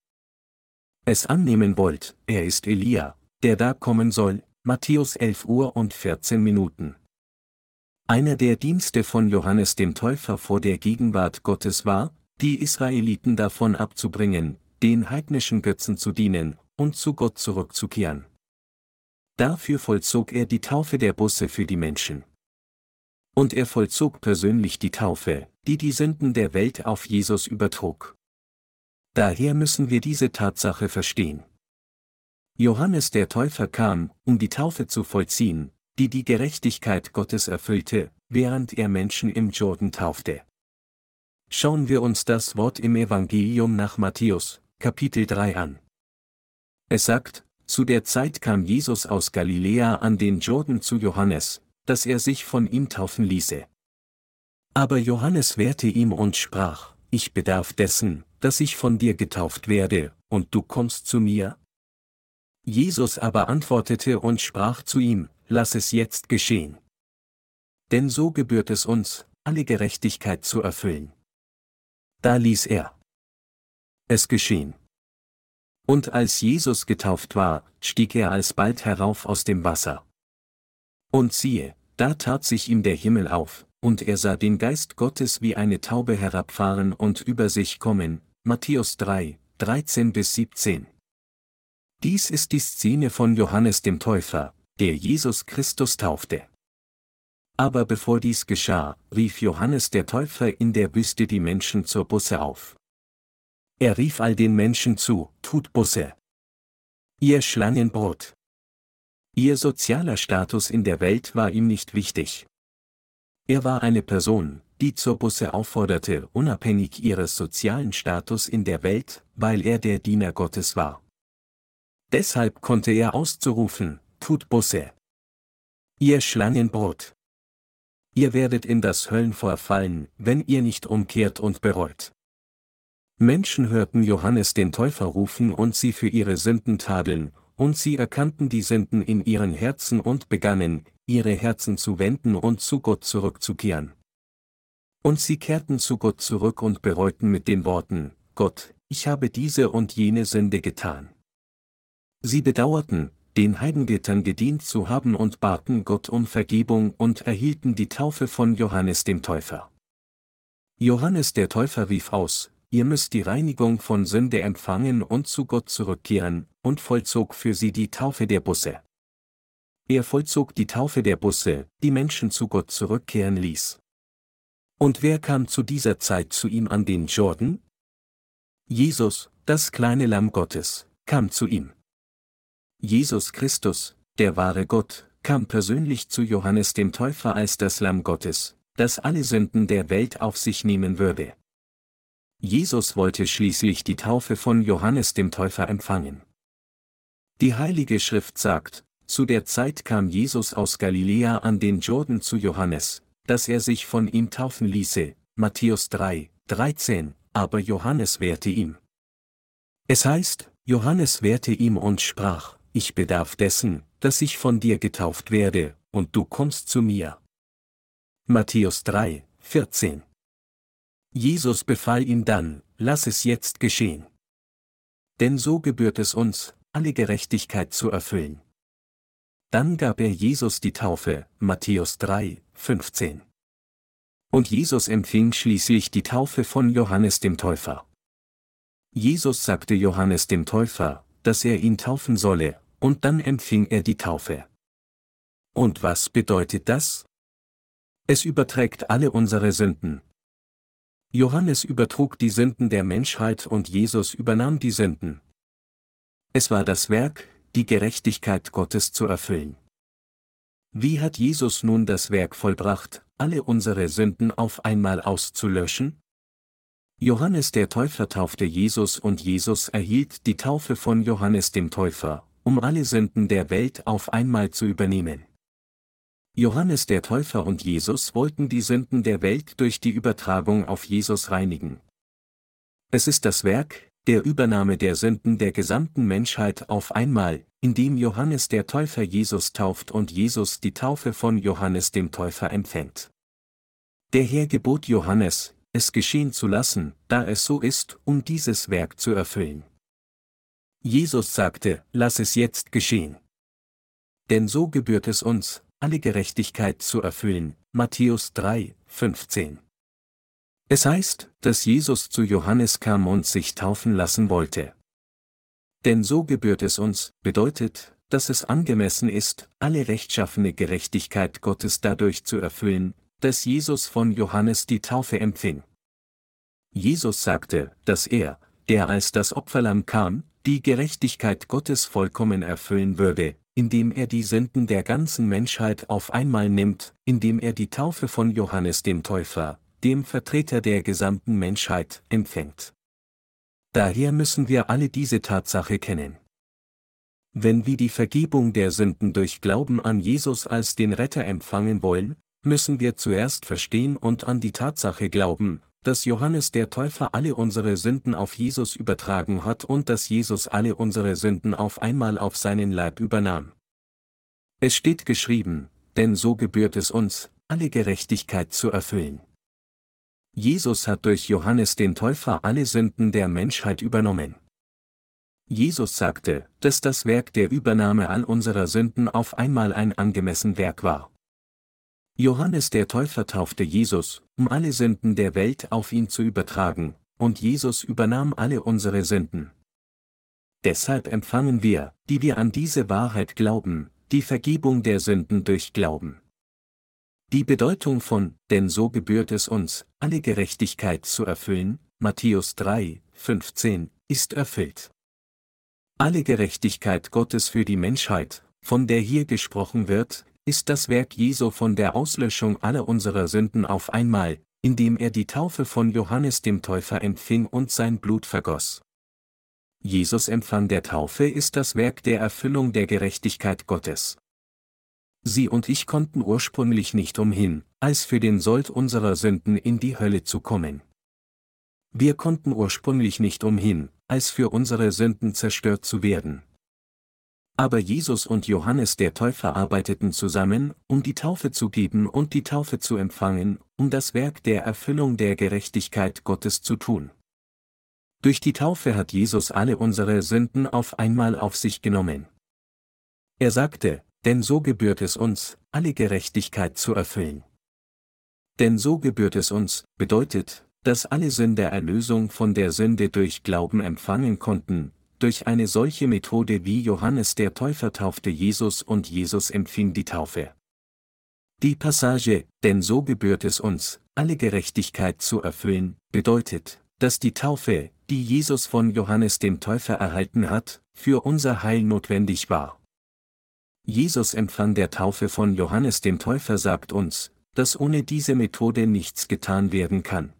es annehmen wollt, er ist Elia, der da kommen soll, Matthäus 11 Uhr und 14 Minuten. Einer der Dienste von Johannes dem Täufer vor der Gegenwart Gottes war, die Israeliten davon abzubringen, den heidnischen Götzen zu dienen und zu Gott zurückzukehren. Dafür vollzog er die Taufe der Busse für die Menschen. Und er vollzog persönlich die Taufe, die die Sünden der Welt auf Jesus übertrug. Daher müssen wir diese Tatsache verstehen. Johannes der Täufer kam, um die Taufe zu vollziehen, die die Gerechtigkeit Gottes erfüllte, während er Menschen im Jordan taufte. Schauen wir uns das Wort im Evangelium nach Matthäus, Kapitel 3 an. Es sagt, zu der Zeit kam Jesus aus Galiläa an den Jordan zu Johannes, dass er sich von ihm taufen ließe. Aber Johannes wehrte ihm und sprach, ich bedarf dessen, dass ich von dir getauft werde, und du kommst zu mir? Jesus aber antwortete und sprach zu ihm, lass es jetzt geschehen. Denn so gebührt es uns, alle Gerechtigkeit zu erfüllen. Da ließ er es geschehen. Und als Jesus getauft war, stieg er alsbald herauf aus dem Wasser. Und siehe, da tat sich ihm der Himmel auf, und er sah den Geist Gottes wie eine Taube herabfahren und über sich kommen. Matthäus 3, 13 bis 17. Dies ist die Szene von Johannes dem Täufer, der Jesus Christus taufte. Aber bevor dies geschah, rief Johannes der Täufer in der Wüste die Menschen zur Busse auf. Er rief all den Menschen zu, tut Busse. Ihr Schlangenbrot. Ihr sozialer Status in der Welt war ihm nicht wichtig. Er war eine Person, die zur Busse aufforderte, unabhängig ihres sozialen Status in der Welt, weil er der Diener Gottes war. Deshalb konnte er auszurufen, tut Busse. Ihr Schlangenbrot. Ihr werdet in das Höllenfeuer fallen, wenn ihr nicht umkehrt und bereut. Menschen hörten Johannes den Täufer rufen und sie für ihre Sünden tadeln, und sie erkannten die Sünden in ihren Herzen und begannen, ihre Herzen zu wenden und zu Gott zurückzukehren. Und sie kehrten zu Gott zurück und bereuten mit den Worten, Gott, ich habe diese und jene Sünde getan. Sie bedauerten, den Heidengöttern gedient zu haben und baten Gott um Vergebung und erhielten die Taufe von Johannes dem Täufer. Johannes der Täufer rief aus, ihr müsst die Reinigung von Sünde empfangen und zu Gott zurückkehren, und vollzog für sie die Taufe der Busse. Er vollzog die Taufe der Busse, die Menschen zu Gott zurückkehren ließ. Und wer kam zu dieser Zeit zu ihm an den Jordan? Jesus, das kleine Lamm Gottes, kam zu ihm. Jesus Christus, der wahre Gott, kam persönlich zu Johannes dem Täufer als das Lamm Gottes, das alle Sünden der Welt auf sich nehmen würde. Jesus wollte schließlich die Taufe von Johannes dem Täufer empfangen. Die Heilige Schrift sagt, zu der Zeit kam Jesus aus Galiläa an den Jordan zu Johannes, dass er sich von ihm taufen ließe, Matthäus 3, 13, aber Johannes wehrte ihm. Es heißt, Johannes wehrte ihm und sprach, ich bedarf dessen, dass ich von dir getauft werde, und du kommst zu mir. Matthäus 3, 14. Jesus befahl ihm dann, lass es jetzt geschehen. Denn so gebührt es uns, alle Gerechtigkeit zu erfüllen. Dann gab er Jesus die Taufe, Matthäus 3, 15. Und Jesus empfing schließlich die Taufe von Johannes dem Täufer. Jesus sagte Johannes dem Täufer, dass er ihn taufen solle, und dann empfing er die Taufe. Und was bedeutet das? Es überträgt alle unsere Sünden. Johannes übertrug die Sünden der Menschheit und Jesus übernahm die Sünden. Es war das Werk, die Gerechtigkeit Gottes zu erfüllen. Wie hat Jesus nun das Werk vollbracht, alle unsere Sünden auf einmal auszulöschen? Johannes der Täufer taufte Jesus und Jesus erhielt die Taufe von Johannes dem Täufer, um alle Sünden der Welt auf einmal zu übernehmen. Johannes der Täufer und Jesus wollten die Sünden der Welt durch die Übertragung auf Jesus reinigen. Es ist das Werk, der Übernahme der Sünden der gesamten Menschheit auf einmal, indem Johannes der Täufer Jesus tauft und Jesus die Taufe von Johannes dem Täufer empfängt. Der Herr gebot Johannes, es geschehen zu lassen, da es so ist, um dieses Werk zu erfüllen. Jesus sagte, lass es jetzt geschehen. Denn so gebührt es uns, alle Gerechtigkeit zu erfüllen. Matthäus 3, 15. Es heißt, dass Jesus zu Johannes kam und sich taufen lassen wollte. Denn so gebührt es uns, bedeutet, dass es angemessen ist, alle rechtschaffene Gerechtigkeit Gottes dadurch zu erfüllen, dass Jesus von Johannes die Taufe empfing. Jesus sagte, dass er, der als das Opferlamm kam, die Gerechtigkeit Gottes vollkommen erfüllen würde, indem er die Sünden der ganzen Menschheit auf einmal nimmt, indem er die Taufe von Johannes dem Täufer, dem Vertreter der gesamten Menschheit, empfängt. Daher müssen wir alle diese Tatsache kennen. Wenn wir die Vergebung der Sünden durch Glauben an Jesus als den Retter empfangen wollen, müssen wir zuerst verstehen und an die Tatsache glauben, dass Johannes der Täufer alle unsere Sünden auf Jesus übertragen hat und dass Jesus alle unsere Sünden auf einmal auf seinen Leib übernahm. Es steht geschrieben, denn so gebührt es uns, alle Gerechtigkeit zu erfüllen. Jesus hat durch Johannes den Täufer alle Sünden der Menschheit übernommen. Jesus sagte, dass das Werk der Übernahme all unserer Sünden auf einmal ein angemessen Werk war. Johannes der Täufer taufte Jesus, um alle Sünden der Welt auf ihn zu übertragen, und Jesus übernahm alle unsere Sünden. deshalb empfangen wir, die wir an diese Wahrheit glauben, die Vergebung der Sünden durch Glauben. Die Bedeutung von, denn so gebührt es uns, alle Gerechtigkeit zu erfüllen, Matthäus 3, 15, ist erfüllt. Alle Gerechtigkeit Gottes für die Menschheit, von der hier gesprochen wird, ist das Werk Jesu von der Auslöschung aller unserer Sünden auf einmal, indem er die Taufe von Johannes dem Täufer empfing und sein Blut vergoss. Jesus Empfang der Taufe ist das Werk der Erfüllung der Gerechtigkeit Gottes. Sie und ich konnten ursprünglich nicht umhin, als für den Sold unserer Sünden in die Hölle zu kommen. Wir konnten ursprünglich nicht umhin, als für unsere Sünden zerstört zu werden. Aber Jesus und Johannes der Täufer arbeiteten zusammen, um die Taufe zu geben und die Taufe zu empfangen, um das Werk der Erfüllung der Gerechtigkeit Gottes zu tun. Durch die Taufe hat Jesus alle unsere Sünden auf einmal auf sich genommen. Er sagte, denn so gebührt es uns, alle Gerechtigkeit zu erfüllen. Denn so gebührt es uns, bedeutet, dass alle Sünder Erlösung von der Sünde durch Glauben empfangen konnten, durch eine solche Methode wie Johannes der Täufer taufte Jesus und Jesus empfing die Taufe. Die Passage, denn so gebührt es uns, alle Gerechtigkeit zu erfüllen, bedeutet, dass die Taufe, die Jesus von Johannes dem Täufer erhalten hat, für unser Heil notwendig war. Jesus Empfang der Taufe von Johannes dem Täufer sagt uns, dass ohne diese Methode nichts getan werden kann.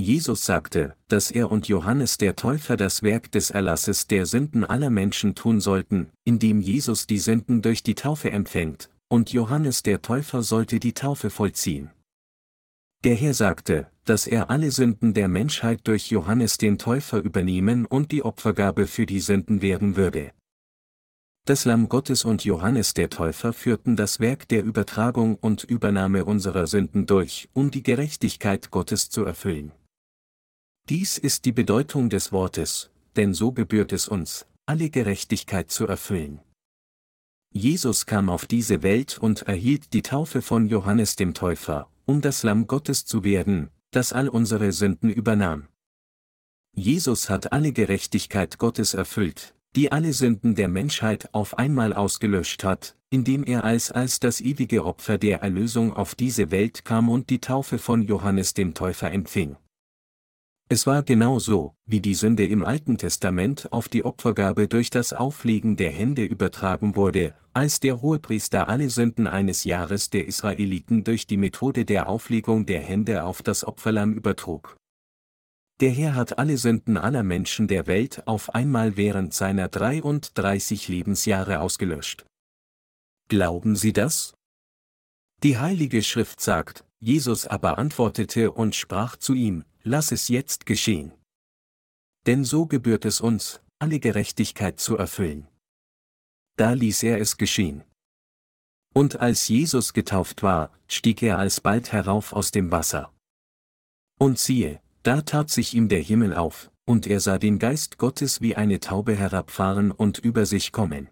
Jesus sagte, dass er und Johannes der Täufer das Werk des Erlasses der Sünden aller Menschen tun sollten, indem Jesus die Sünden durch die Taufe empfängt, und Johannes der Täufer sollte die Taufe vollziehen. Der Herr sagte, dass er alle Sünden der Menschheit durch Johannes den Täufer übernehmen und die Opfergabe für die Sünden werden würde. Das Lamm Gottes und Johannes der Täufer führten das Werk der Übertragung und Übernahme unserer Sünden durch, um die Gerechtigkeit Gottes zu erfüllen. Dies ist die Bedeutung des Wortes, denn so gebührt es uns, alle Gerechtigkeit zu erfüllen. Jesus kam auf diese Welt und erhielt die Taufe von Johannes dem Täufer, um das Lamm Gottes zu werden, das all unsere Sünden übernahm. Jesus hat alle Gerechtigkeit Gottes erfüllt, die alle Sünden der Menschheit auf einmal ausgelöscht hat, indem er als als das ewige Opfer der Erlösung auf diese Welt kam und die Taufe von Johannes dem Täufer empfing. Es war genau so, wie die Sünde im Alten Testament auf die Opfergabe durch das Auflegen der Hände übertragen wurde, als der Hohepriester alle Sünden eines Jahres der Israeliten durch die Methode der Auflegung der Hände auf das Opferlamm übertrug. Der Herr hat alle Sünden aller Menschen der Welt auf einmal während seiner 33 Lebensjahre ausgelöscht. Glauben Sie das? Die Heilige Schrift sagt, Jesus aber antwortete und sprach zu ihm, lass es jetzt geschehen. Denn so gebührt es uns, alle Gerechtigkeit zu erfüllen. Da ließ er es geschehen. Und als Jesus getauft war, stieg er alsbald herauf aus dem Wasser. Und siehe, da tat sich ihm der Himmel auf, und er sah den Geist Gottes wie eine Taube herabfahren und über sich kommen.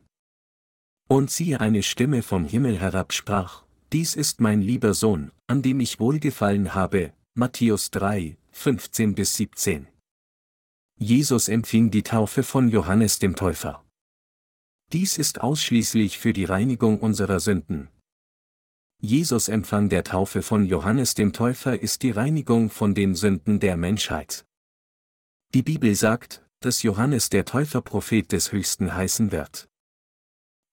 Und siehe eine Stimme vom Himmel herab sprach, Dies ist mein lieber Sohn, an dem ich wohlgefallen habe, Matthäus 3, 15 bis 17. Jesus empfing die Taufe von Johannes dem Täufer. Dies ist ausschließlich für die Reinigung unserer Sünden. Jesus Empfang der Taufe von Johannes dem Täufer ist die Reinigung von den Sünden der Menschheit. Die Bibel sagt, dass Johannes der Täufer Prophet des Höchsten heißen wird.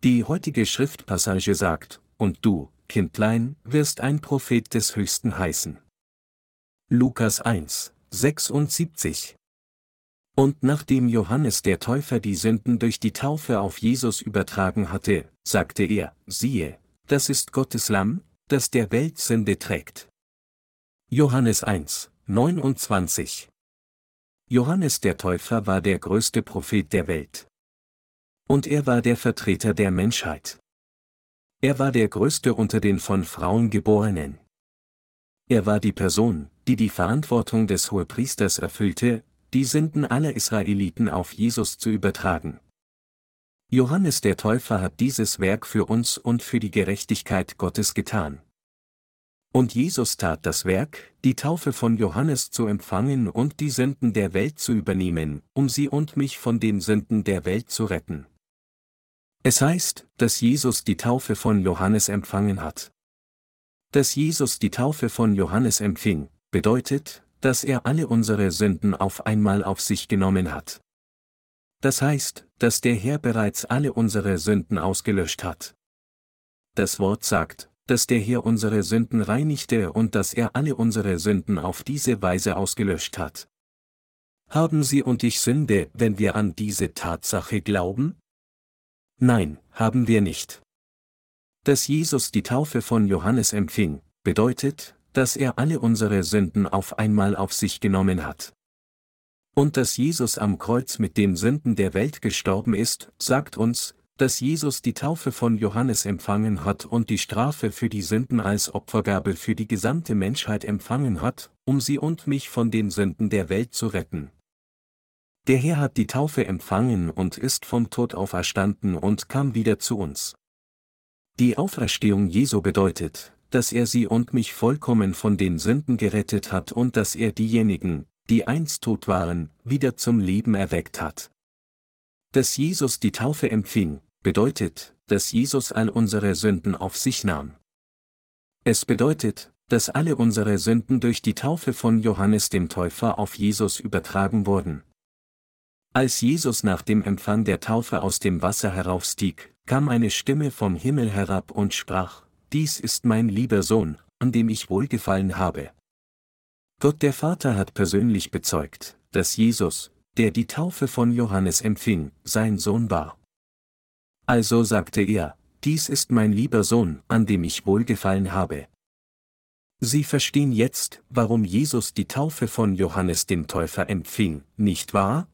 Die heutige Schriftpassage sagt, und du, Kindlein, wirst ein Prophet des Höchsten heißen. Lukas 1, 76. Und nachdem Johannes der Täufer die Sünden durch die Taufe auf Jesus übertragen hatte, sagte er, siehe, das ist Gottes Lamm, das der Welt Sünde trägt. Johannes 1, 29. Johannes der Täufer war der größte Prophet der Welt. Und er war der Vertreter der Menschheit. Er war der größte unter den von Frauen geborenen. Er war die Person, die die Verantwortung des Hohepriesters erfüllte, die Sünden aller Israeliten auf Jesus zu übertragen. Johannes der Täufer hat dieses Werk für uns und für die Gerechtigkeit Gottes getan. Und Jesus tat das Werk, die Taufe von Johannes zu empfangen und die Sünden der Welt zu übernehmen, um sie und mich von den Sünden der Welt zu retten. Es heißt, dass Jesus die Taufe von Johannes empfangen hat. Dass Jesus die Taufe von Johannes empfing, bedeutet, dass er alle unsere Sünden auf einmal auf sich genommen hat. Das heißt, dass der Herr bereits alle unsere Sünden ausgelöscht hat. Das Wort sagt, dass der Herr unsere Sünden reinigte und dass er alle unsere Sünden auf diese Weise ausgelöscht hat. Haben Sie und ich Sünde, wenn wir an diese Tatsache glauben? Nein, haben wir nicht. Dass Jesus die Taufe von Johannes empfing, bedeutet, dass er alle unsere Sünden auf einmal auf sich genommen hat. Und dass Jesus am Kreuz mit den Sünden der Welt gestorben ist, sagt uns, dass Jesus die Taufe von Johannes empfangen hat und die Strafe für die Sünden als Opfergabe für die gesamte Menschheit empfangen hat, um sie und mich von den Sünden der Welt zu retten. Der Herr hat die Taufe empfangen und ist vom Tod auferstanden und kam wieder zu uns. Die Auferstehung Jesu bedeutet, dass er sie und mich vollkommen von den Sünden gerettet hat und dass er diejenigen, die einst tot waren, wieder zum Leben erweckt hat. Dass Jesus die Taufe empfing, bedeutet, dass Jesus all unsere Sünden auf sich nahm. Es bedeutet, dass alle unsere Sünden durch die Taufe von Johannes dem Täufer auf Jesus übertragen wurden. Als Jesus nach dem Empfang der Taufe aus dem Wasser heraufstieg, kam eine Stimme vom Himmel herab und sprach, Dies ist mein lieber Sohn, an dem ich wohlgefallen habe. Gott der Vater hat persönlich bezeugt, dass Jesus, der die Taufe von Johannes empfing, sein Sohn war. Also sagte er, dies ist mein lieber Sohn, an dem ich wohlgefallen habe. Sie verstehen jetzt, warum Jesus die Taufe von Johannes dem Täufer empfing, nicht wahr?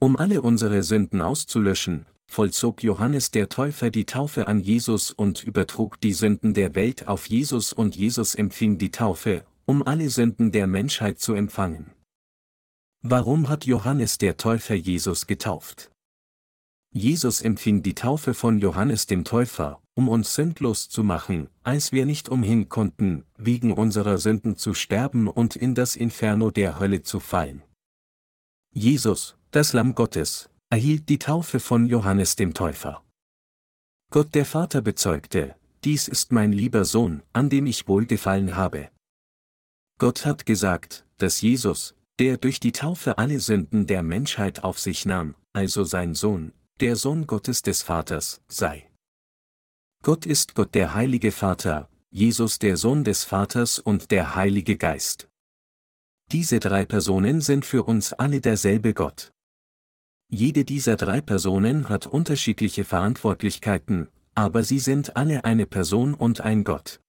Um alle unsere Sünden auszulöschen, vollzog Johannes der Täufer die Taufe an Jesus und übertrug die Sünden der Welt auf Jesus und Jesus empfing die Taufe, um alle Sünden der Menschheit zu empfangen. Warum hat Johannes der Täufer Jesus getauft? Jesus empfing die Taufe von Johannes dem Täufer, um uns sündlos zu machen, als wir nicht umhin konnten, wegen unserer Sünden zu sterben und in das Inferno der Hölle zu fallen. Jesus, das Lamm Gottes, erhielt die Taufe von Johannes dem Täufer. Gott der Vater bezeugte, dies ist mein lieber Sohn, an dem ich wohlgefallen habe. Gott hat gesagt, dass Jesus, der durch die Taufe alle Sünden der Menschheit auf sich nahm, also sein Sohn, der Sohn Gottes des Vaters, sei. Gott ist Gott der heilige Vater, Jesus der Sohn des Vaters und der Heilige Geist. Diese drei Personen sind für uns alle derselbe Gott. Jede dieser drei Personen hat unterschiedliche Verantwortlichkeiten, aber sie sind alle eine Person und ein Gott.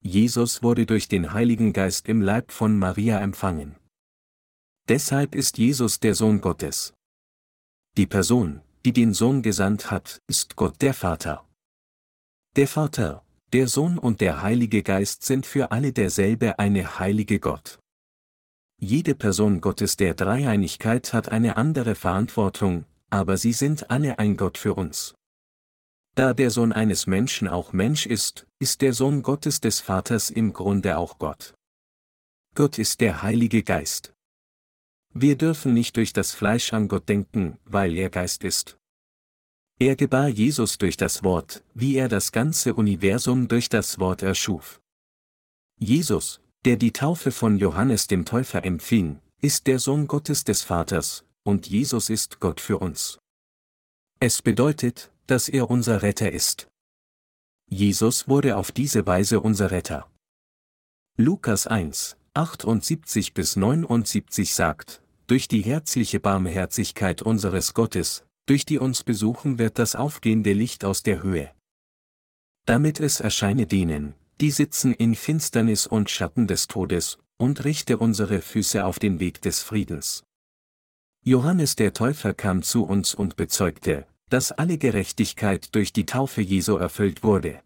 Jesus wurde durch den Heiligen Geist im Leib von Maria empfangen. Deshalb ist Jesus der Sohn Gottes. Die Person, die den Sohn gesandt hat, ist Gott der Vater. Der Vater, der Sohn und der Heilige Geist sind für alle derselbe eine heilige Gott. Jede Person Gottes der Dreieinigkeit hat eine andere Verantwortung, aber sie sind alle ein Gott für uns. Da der Sohn eines Menschen auch Mensch ist, ist der Sohn Gottes des Vaters im Grunde auch Gott. Gott ist der Heilige Geist. Wir dürfen nicht durch das Fleisch an Gott denken, weil er Geist ist. Er gebar Jesus durch das Wort, wie er das ganze Universum durch das Wort erschuf. Jesus, der die Taufe von Johannes dem Täufer empfing, ist der Sohn Gottes des Vaters, und Jesus ist Gott für uns. Es bedeutet, dass er unser Retter ist. Jesus wurde auf diese Weise unser Retter. Lukas 1, 78 bis 79 sagt, durch die herzliche Barmherzigkeit unseres Gottes, durch die uns besuchen wird das aufgehende Licht aus der Höhe. Damit es erscheine denen, die sitzen in Finsternis und Schatten des Todes, und richte unsere Füße auf den Weg des Friedens. Johannes der Täufer kam zu uns und bezeugte, dass alle Gerechtigkeit durch die Taufe Jesu erfüllt wurde.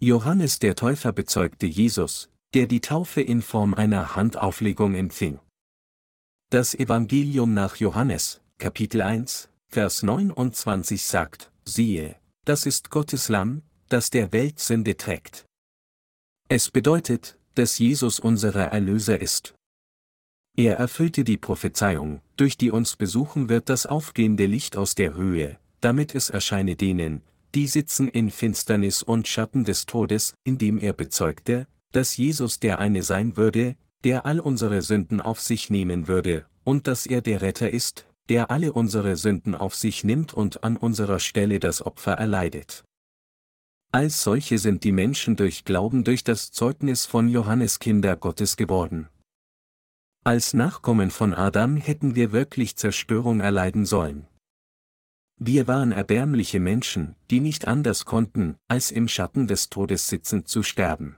Johannes der Täufer bezeugte Jesus, der die Taufe in Form einer Handauflegung empfing. Das Evangelium nach Johannes, Kapitel 1, Vers 29 sagt, siehe, das ist Gottes Lamm, das der Welt Sünde trägt. Es bedeutet, dass Jesus unser Erlöser ist. Er erfüllte die Prophezeiung, durch die uns besuchen wird das aufgehende Licht aus der Höhe, damit es erscheine denen, die sitzen in Finsternis und Schatten des Todes, indem er bezeugte, dass Jesus der eine sein würde, der all unsere Sünden auf sich nehmen würde, und dass er der Retter ist, der alle unsere Sünden auf sich nimmt und an unserer Stelle das Opfer erleidet. Als solche sind die Menschen durch Glauben durch das Zeugnis von Johannes Kinder Gottes geworden. Als Nachkommen von Adam hätten wir wirklich Zerstörung erleiden sollen. Wir waren erbärmliche Menschen, die nicht anders konnten, als im Schatten des Todes sitzend zu sterben.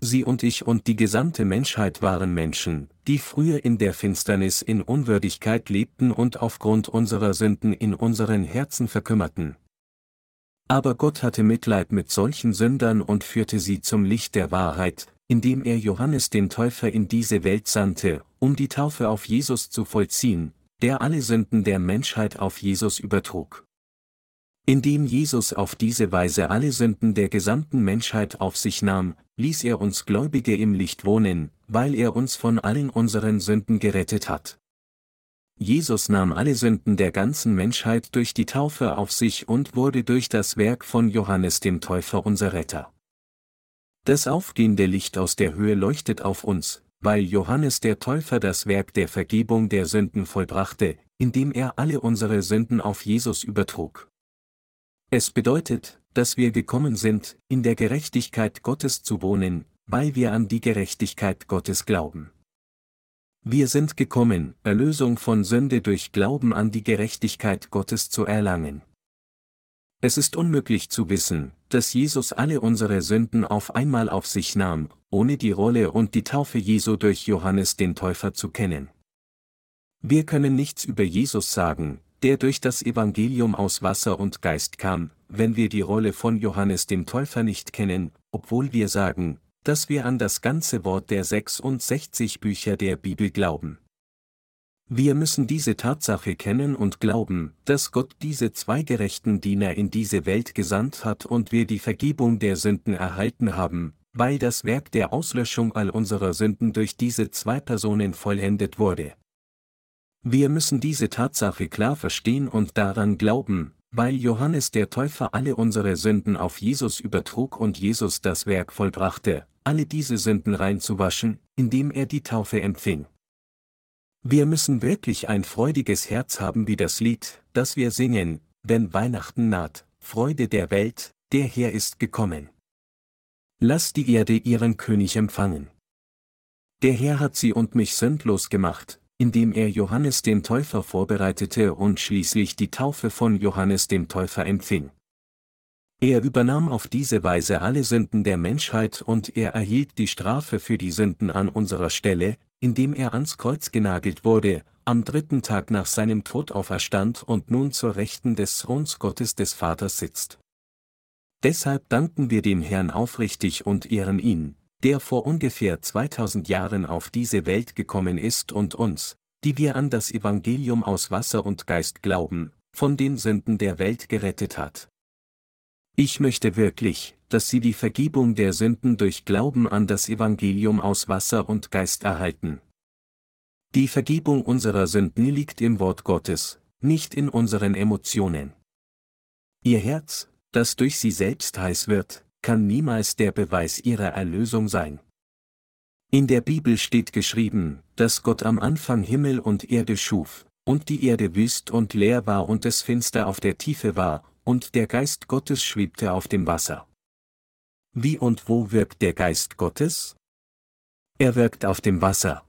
Sie und ich und die gesamte Menschheit waren Menschen, die früher in der Finsternis in Unwürdigkeit lebten und aufgrund unserer Sünden in unseren Herzen verkümmerten. Aber Gott hatte Mitleid mit solchen Sündern und führte sie zum Licht der Wahrheit, indem er Johannes den Täufer in diese Welt sandte, um die Taufe auf Jesus zu vollziehen, der alle Sünden der Menschheit auf Jesus übertrug. Indem Jesus auf diese Weise alle Sünden der gesamten Menschheit auf sich nahm, ließ er uns Gläubige im Licht wohnen, weil er uns von allen unseren Sünden gerettet hat. Jesus nahm alle Sünden der ganzen Menschheit durch die Taufe auf sich und wurde durch das Werk von Johannes dem Täufer unser Retter. Das aufgehende Licht aus der Höhe leuchtet auf uns, weil Johannes der Täufer das Werk der Vergebung der Sünden vollbrachte, indem er alle unsere Sünden auf Jesus übertrug. Es bedeutet, dass wir gekommen sind, in der Gerechtigkeit Gottes zu wohnen, weil wir an die Gerechtigkeit Gottes glauben. Wir sind gekommen, Erlösung von Sünde durch Glauben an die Gerechtigkeit Gottes zu erlangen. Es ist unmöglich zu wissen, dass Jesus alle unsere Sünden auf einmal auf sich nahm, ohne die Rolle und die Taufe Jesu durch Johannes den Täufer zu kennen. Wir können nichts über Jesus sagen, der durch das Evangelium aus Wasser und Geist kam, wenn wir die Rolle von Johannes dem Täufer nicht kennen, obwohl wir sagen, dass wir an das ganze Wort der 66 Bücher der Bibel glauben. Wir müssen diese Tatsache kennen und glauben, dass Gott diese zwei gerechten Diener in diese Welt gesandt hat und wir die Vergebung der Sünden erhalten haben, weil das Werk der Auslöschung all unserer Sünden durch diese zwei Personen vollendet wurde. Wir müssen diese Tatsache klar verstehen und daran glauben, weil Johannes der Täufer alle unsere Sünden auf Jesus übertrug und Jesus das Werk vollbrachte, alle diese Sünden reinzuwaschen, indem er die Taufe empfing. Wir müssen wirklich ein freudiges Herz haben wie das Lied, das wir singen, wenn Weihnachten naht, Freude der Welt, der Herr ist gekommen. Lass die Erde ihren König empfangen. Der Herr hat sie und mich sündlos gemacht, indem er Johannes den Täufer vorbereitete und schließlich die Taufe von Johannes dem Täufer empfing. Er übernahm auf diese Weise alle Sünden der Menschheit und er erhielt die Strafe für die Sünden an unserer Stelle, indem er ans Kreuz genagelt wurde, am dritten Tag nach seinem Tod auferstand und nun zur Rechten des Throns Gottes des Vaters sitzt. Deshalb danken wir dem Herrn aufrichtig und ehren ihn, der vor ungefähr 2000 Jahren auf diese Welt gekommen ist und uns, die wir an das Evangelium aus Wasser und Geist glauben, von den Sünden der Welt gerettet hat. Ich möchte wirklich, dass Sie die Vergebung der Sünden durch Glauben an das Evangelium aus Wasser und Geist erhalten. Die Vergebung unserer Sünden liegt im Wort Gottes, nicht in unseren Emotionen. Ihr Herz, das durch sie selbst heiß wird, kann niemals der Beweis ihrer Erlösung sein. In der Bibel steht geschrieben, dass Gott am Anfang Himmel und Erde schuf, und die Erde wüst und leer war und es finster auf der Tiefe war, und der Geist Gottes schwebte auf dem Wasser. Wie und wo wirkt der Geist Gottes? Er wirkt auf dem Wasser.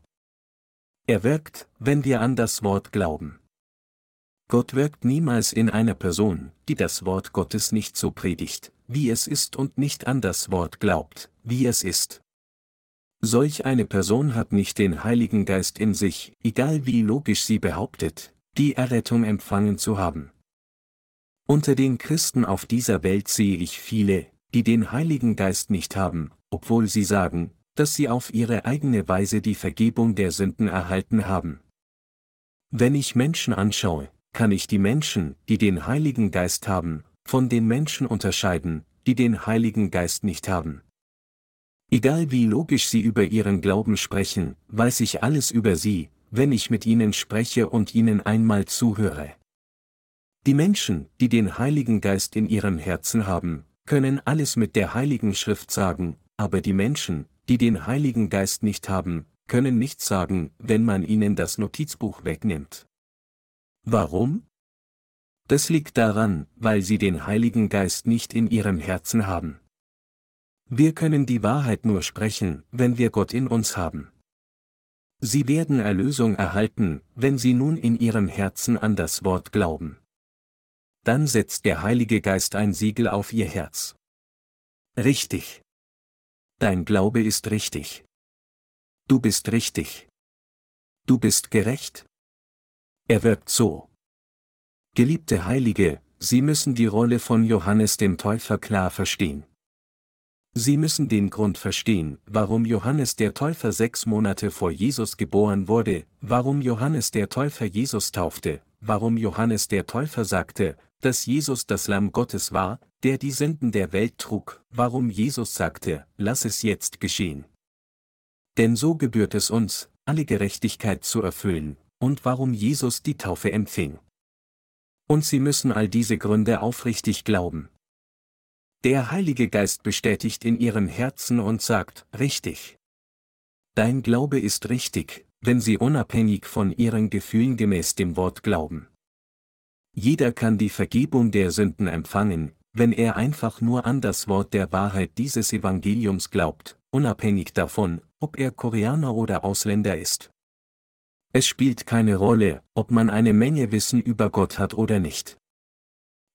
Er wirkt, wenn wir an das Wort glauben. Gott wirkt niemals in einer Person, die das Wort Gottes nicht so predigt wie es ist und nicht an das Wort glaubt, wie es ist. Solch eine Person hat nicht den Heiligen Geist in sich, egal wie logisch sie behauptet, die Errettung empfangen zu haben. Unter den Christen auf dieser Welt sehe ich viele, die den Heiligen Geist nicht haben, obwohl sie sagen, dass sie auf ihre eigene Weise die Vergebung der Sünden erhalten haben. Wenn ich Menschen anschaue, kann ich die Menschen, die den Heiligen Geist haben, von den Menschen unterscheiden, die den Heiligen Geist nicht haben. Egal wie logisch Sie über Ihren Glauben sprechen, weiß ich alles über Sie, wenn ich mit Ihnen spreche und Ihnen einmal zuhöre. Die Menschen, die den Heiligen Geist in ihrem Herzen haben, können alles mit der Heiligen Schrift sagen, aber die Menschen, die den Heiligen Geist nicht haben, können nichts sagen, wenn man ihnen das Notizbuch wegnimmt. Warum? Das liegt daran, weil sie den Heiligen Geist nicht in ihrem Herzen haben. Wir können die Wahrheit nur sprechen, wenn wir Gott in uns haben. Sie werden Erlösung erhalten, wenn sie nun in ihrem Herzen an das Wort glauben. Dann setzt der Heilige Geist ein Siegel auf ihr Herz. Richtig. Dein Glaube ist richtig. Du bist richtig. Du bist gerecht. Er wirkt so. Geliebte Heilige, Sie müssen die Rolle von Johannes dem Täufer klar verstehen. Sie müssen den Grund verstehen, warum Johannes der Täufer sechs Monate vor Jesus geboren wurde, warum Johannes der Täufer Jesus taufte, warum Johannes der Täufer sagte, dass Jesus das Lamm Gottes war, der die Sünden der Welt trug, warum Jesus sagte, lass es jetzt geschehen. Denn so gebührt es uns, alle Gerechtigkeit zu erfüllen, und warum Jesus die Taufe empfing. Und Sie müssen all diese Gründe aufrichtig glauben. Der Heilige Geist bestätigt in ihrem Herzen und sagt, richtig. Dein Glaube ist richtig, wenn sie unabhängig von ihren Gefühlen gemäß dem Wort glauben. Jeder kann die Vergebung der Sünden empfangen, wenn er einfach nur an das Wort der Wahrheit dieses Evangeliums glaubt, unabhängig davon, ob er Koreaner oder Ausländer ist. Es spielt keine Rolle, ob man eine Menge Wissen über Gott hat oder nicht.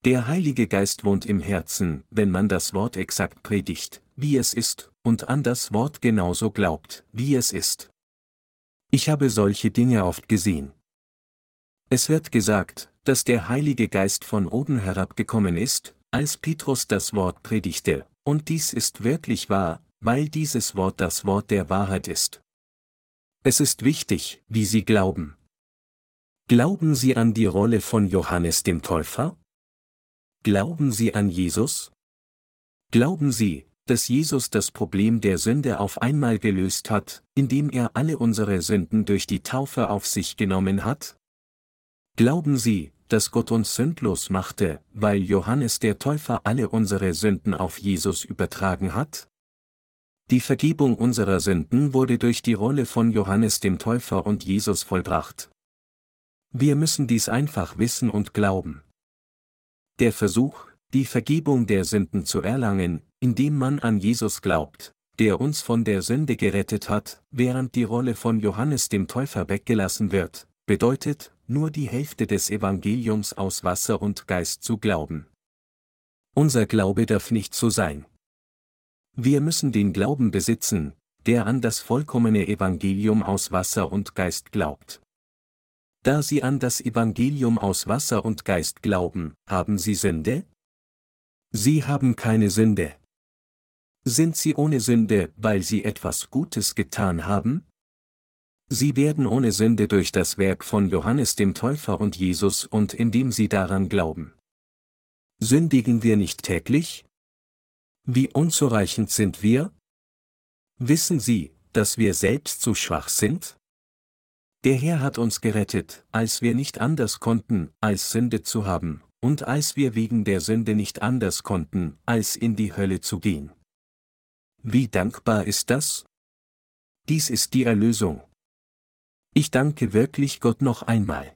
Der Heilige Geist wohnt im Herzen, wenn man das Wort exakt predigt, wie es ist, und an das Wort genauso glaubt, wie es ist. Ich habe solche Dinge oft gesehen. Es wird gesagt, dass der Heilige Geist von oben herabgekommen ist, als Petrus das Wort predigte, und dies ist wirklich wahr, weil dieses Wort das Wort der Wahrheit ist. Es ist wichtig, wie Sie glauben. Glauben Sie an die Rolle von Johannes dem Täufer? Glauben Sie an Jesus? Glauben Sie, dass Jesus das Problem der Sünde auf einmal gelöst hat, indem er alle unsere Sünden durch die Taufe auf sich genommen hat? Glauben Sie, dass Gott uns sündlos machte, weil Johannes der Täufer alle unsere Sünden auf Jesus übertragen hat? Die Vergebung unserer Sünden wurde durch die Rolle von Johannes dem Täufer und Jesus vollbracht. Wir müssen dies einfach wissen und glauben. Der Versuch, die Vergebung der Sünden zu erlangen, indem man an Jesus glaubt, der uns von der Sünde gerettet hat, während die Rolle von Johannes dem Täufer weggelassen wird, bedeutet, nur die Hälfte des Evangeliums aus Wasser und Geist zu glauben. Unser Glaube darf nicht so sein. Wir müssen den Glauben besitzen, der an das vollkommene Evangelium aus Wasser und Geist glaubt. Da sie an das Evangelium aus Wasser und Geist glauben, haben sie Sünde? Sie haben keine Sünde. Sind sie ohne Sünde, weil sie etwas Gutes getan haben? Sie werden ohne Sünde durch das Werk von Johannes dem Täufer und Jesus und indem sie daran glauben. Sündigen wir nicht täglich? Wie unzureichend sind wir? Wissen Sie, dass wir selbst zu schwach sind? Der Herr hat uns gerettet, als wir nicht anders konnten, als Sünde zu haben, und als wir wegen der Sünde nicht anders konnten, als in die Hölle zu gehen. Wie dankbar ist das? Dies ist die Erlösung. Ich danke wirklich Gott noch einmal.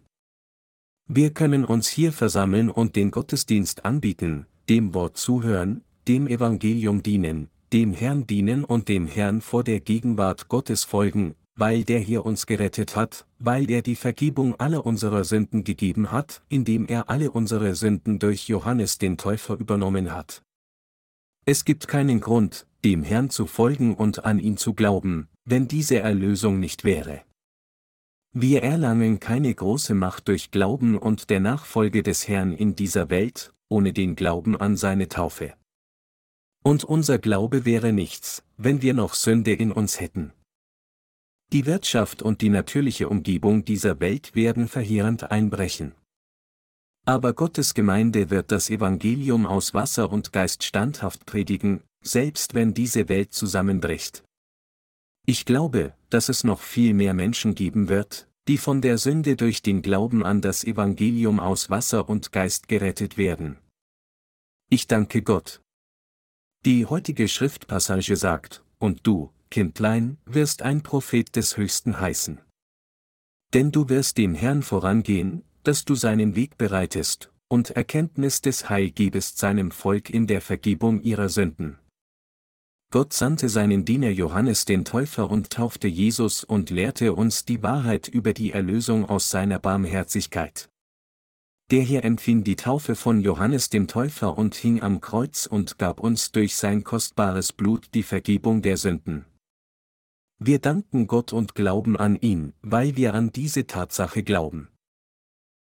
Wir können uns hier versammeln und den Gottesdienst anbieten, dem Wort zuhören, dem Evangelium dienen, dem Herrn dienen und dem Herrn vor der Gegenwart Gottes folgen, weil der hier uns gerettet hat, weil er die Vergebung aller unserer Sünden gegeben hat, indem er alle unsere Sünden durch Johannes den Täufer übernommen hat. Es gibt keinen Grund, dem Herrn zu folgen und an ihn zu glauben, wenn diese Erlösung nicht wäre. Wir erlangen keine große Macht durch Glauben und der Nachfolge des Herrn in dieser Welt, ohne den Glauben an seine Taufe. Und unser Glaube wäre nichts, wenn wir noch Sünde in uns hätten. Die Wirtschaft und die natürliche Umgebung dieser Welt werden verheerend einbrechen. Aber Gottes Gemeinde wird das Evangelium aus Wasser und Geist standhaft predigen, selbst wenn diese Welt zusammenbricht. Ich glaube, dass es noch viel mehr Menschen geben wird, die von der Sünde durch den Glauben an das Evangelium aus Wasser und Geist gerettet werden. Ich danke Gott. Die heutige Schriftpassage sagt, und du, Kindlein, wirst ein Prophet des Höchsten heißen. Denn du wirst dem Herrn vorangehen, dass du seinen Weg bereitest, und Erkenntnis des Heil gebest seinem Volk in der Vergebung ihrer Sünden. Gott sandte seinen Diener Johannes den Täufer und taufte Jesus und lehrte uns die Wahrheit über die Erlösung aus seiner Barmherzigkeit. Der hier empfing die Taufe von Johannes dem Täufer und hing am Kreuz und gab uns durch sein kostbares Blut die Vergebung der Sünden. Wir danken Gott und glauben an ihn, weil wir an diese Tatsache glauben.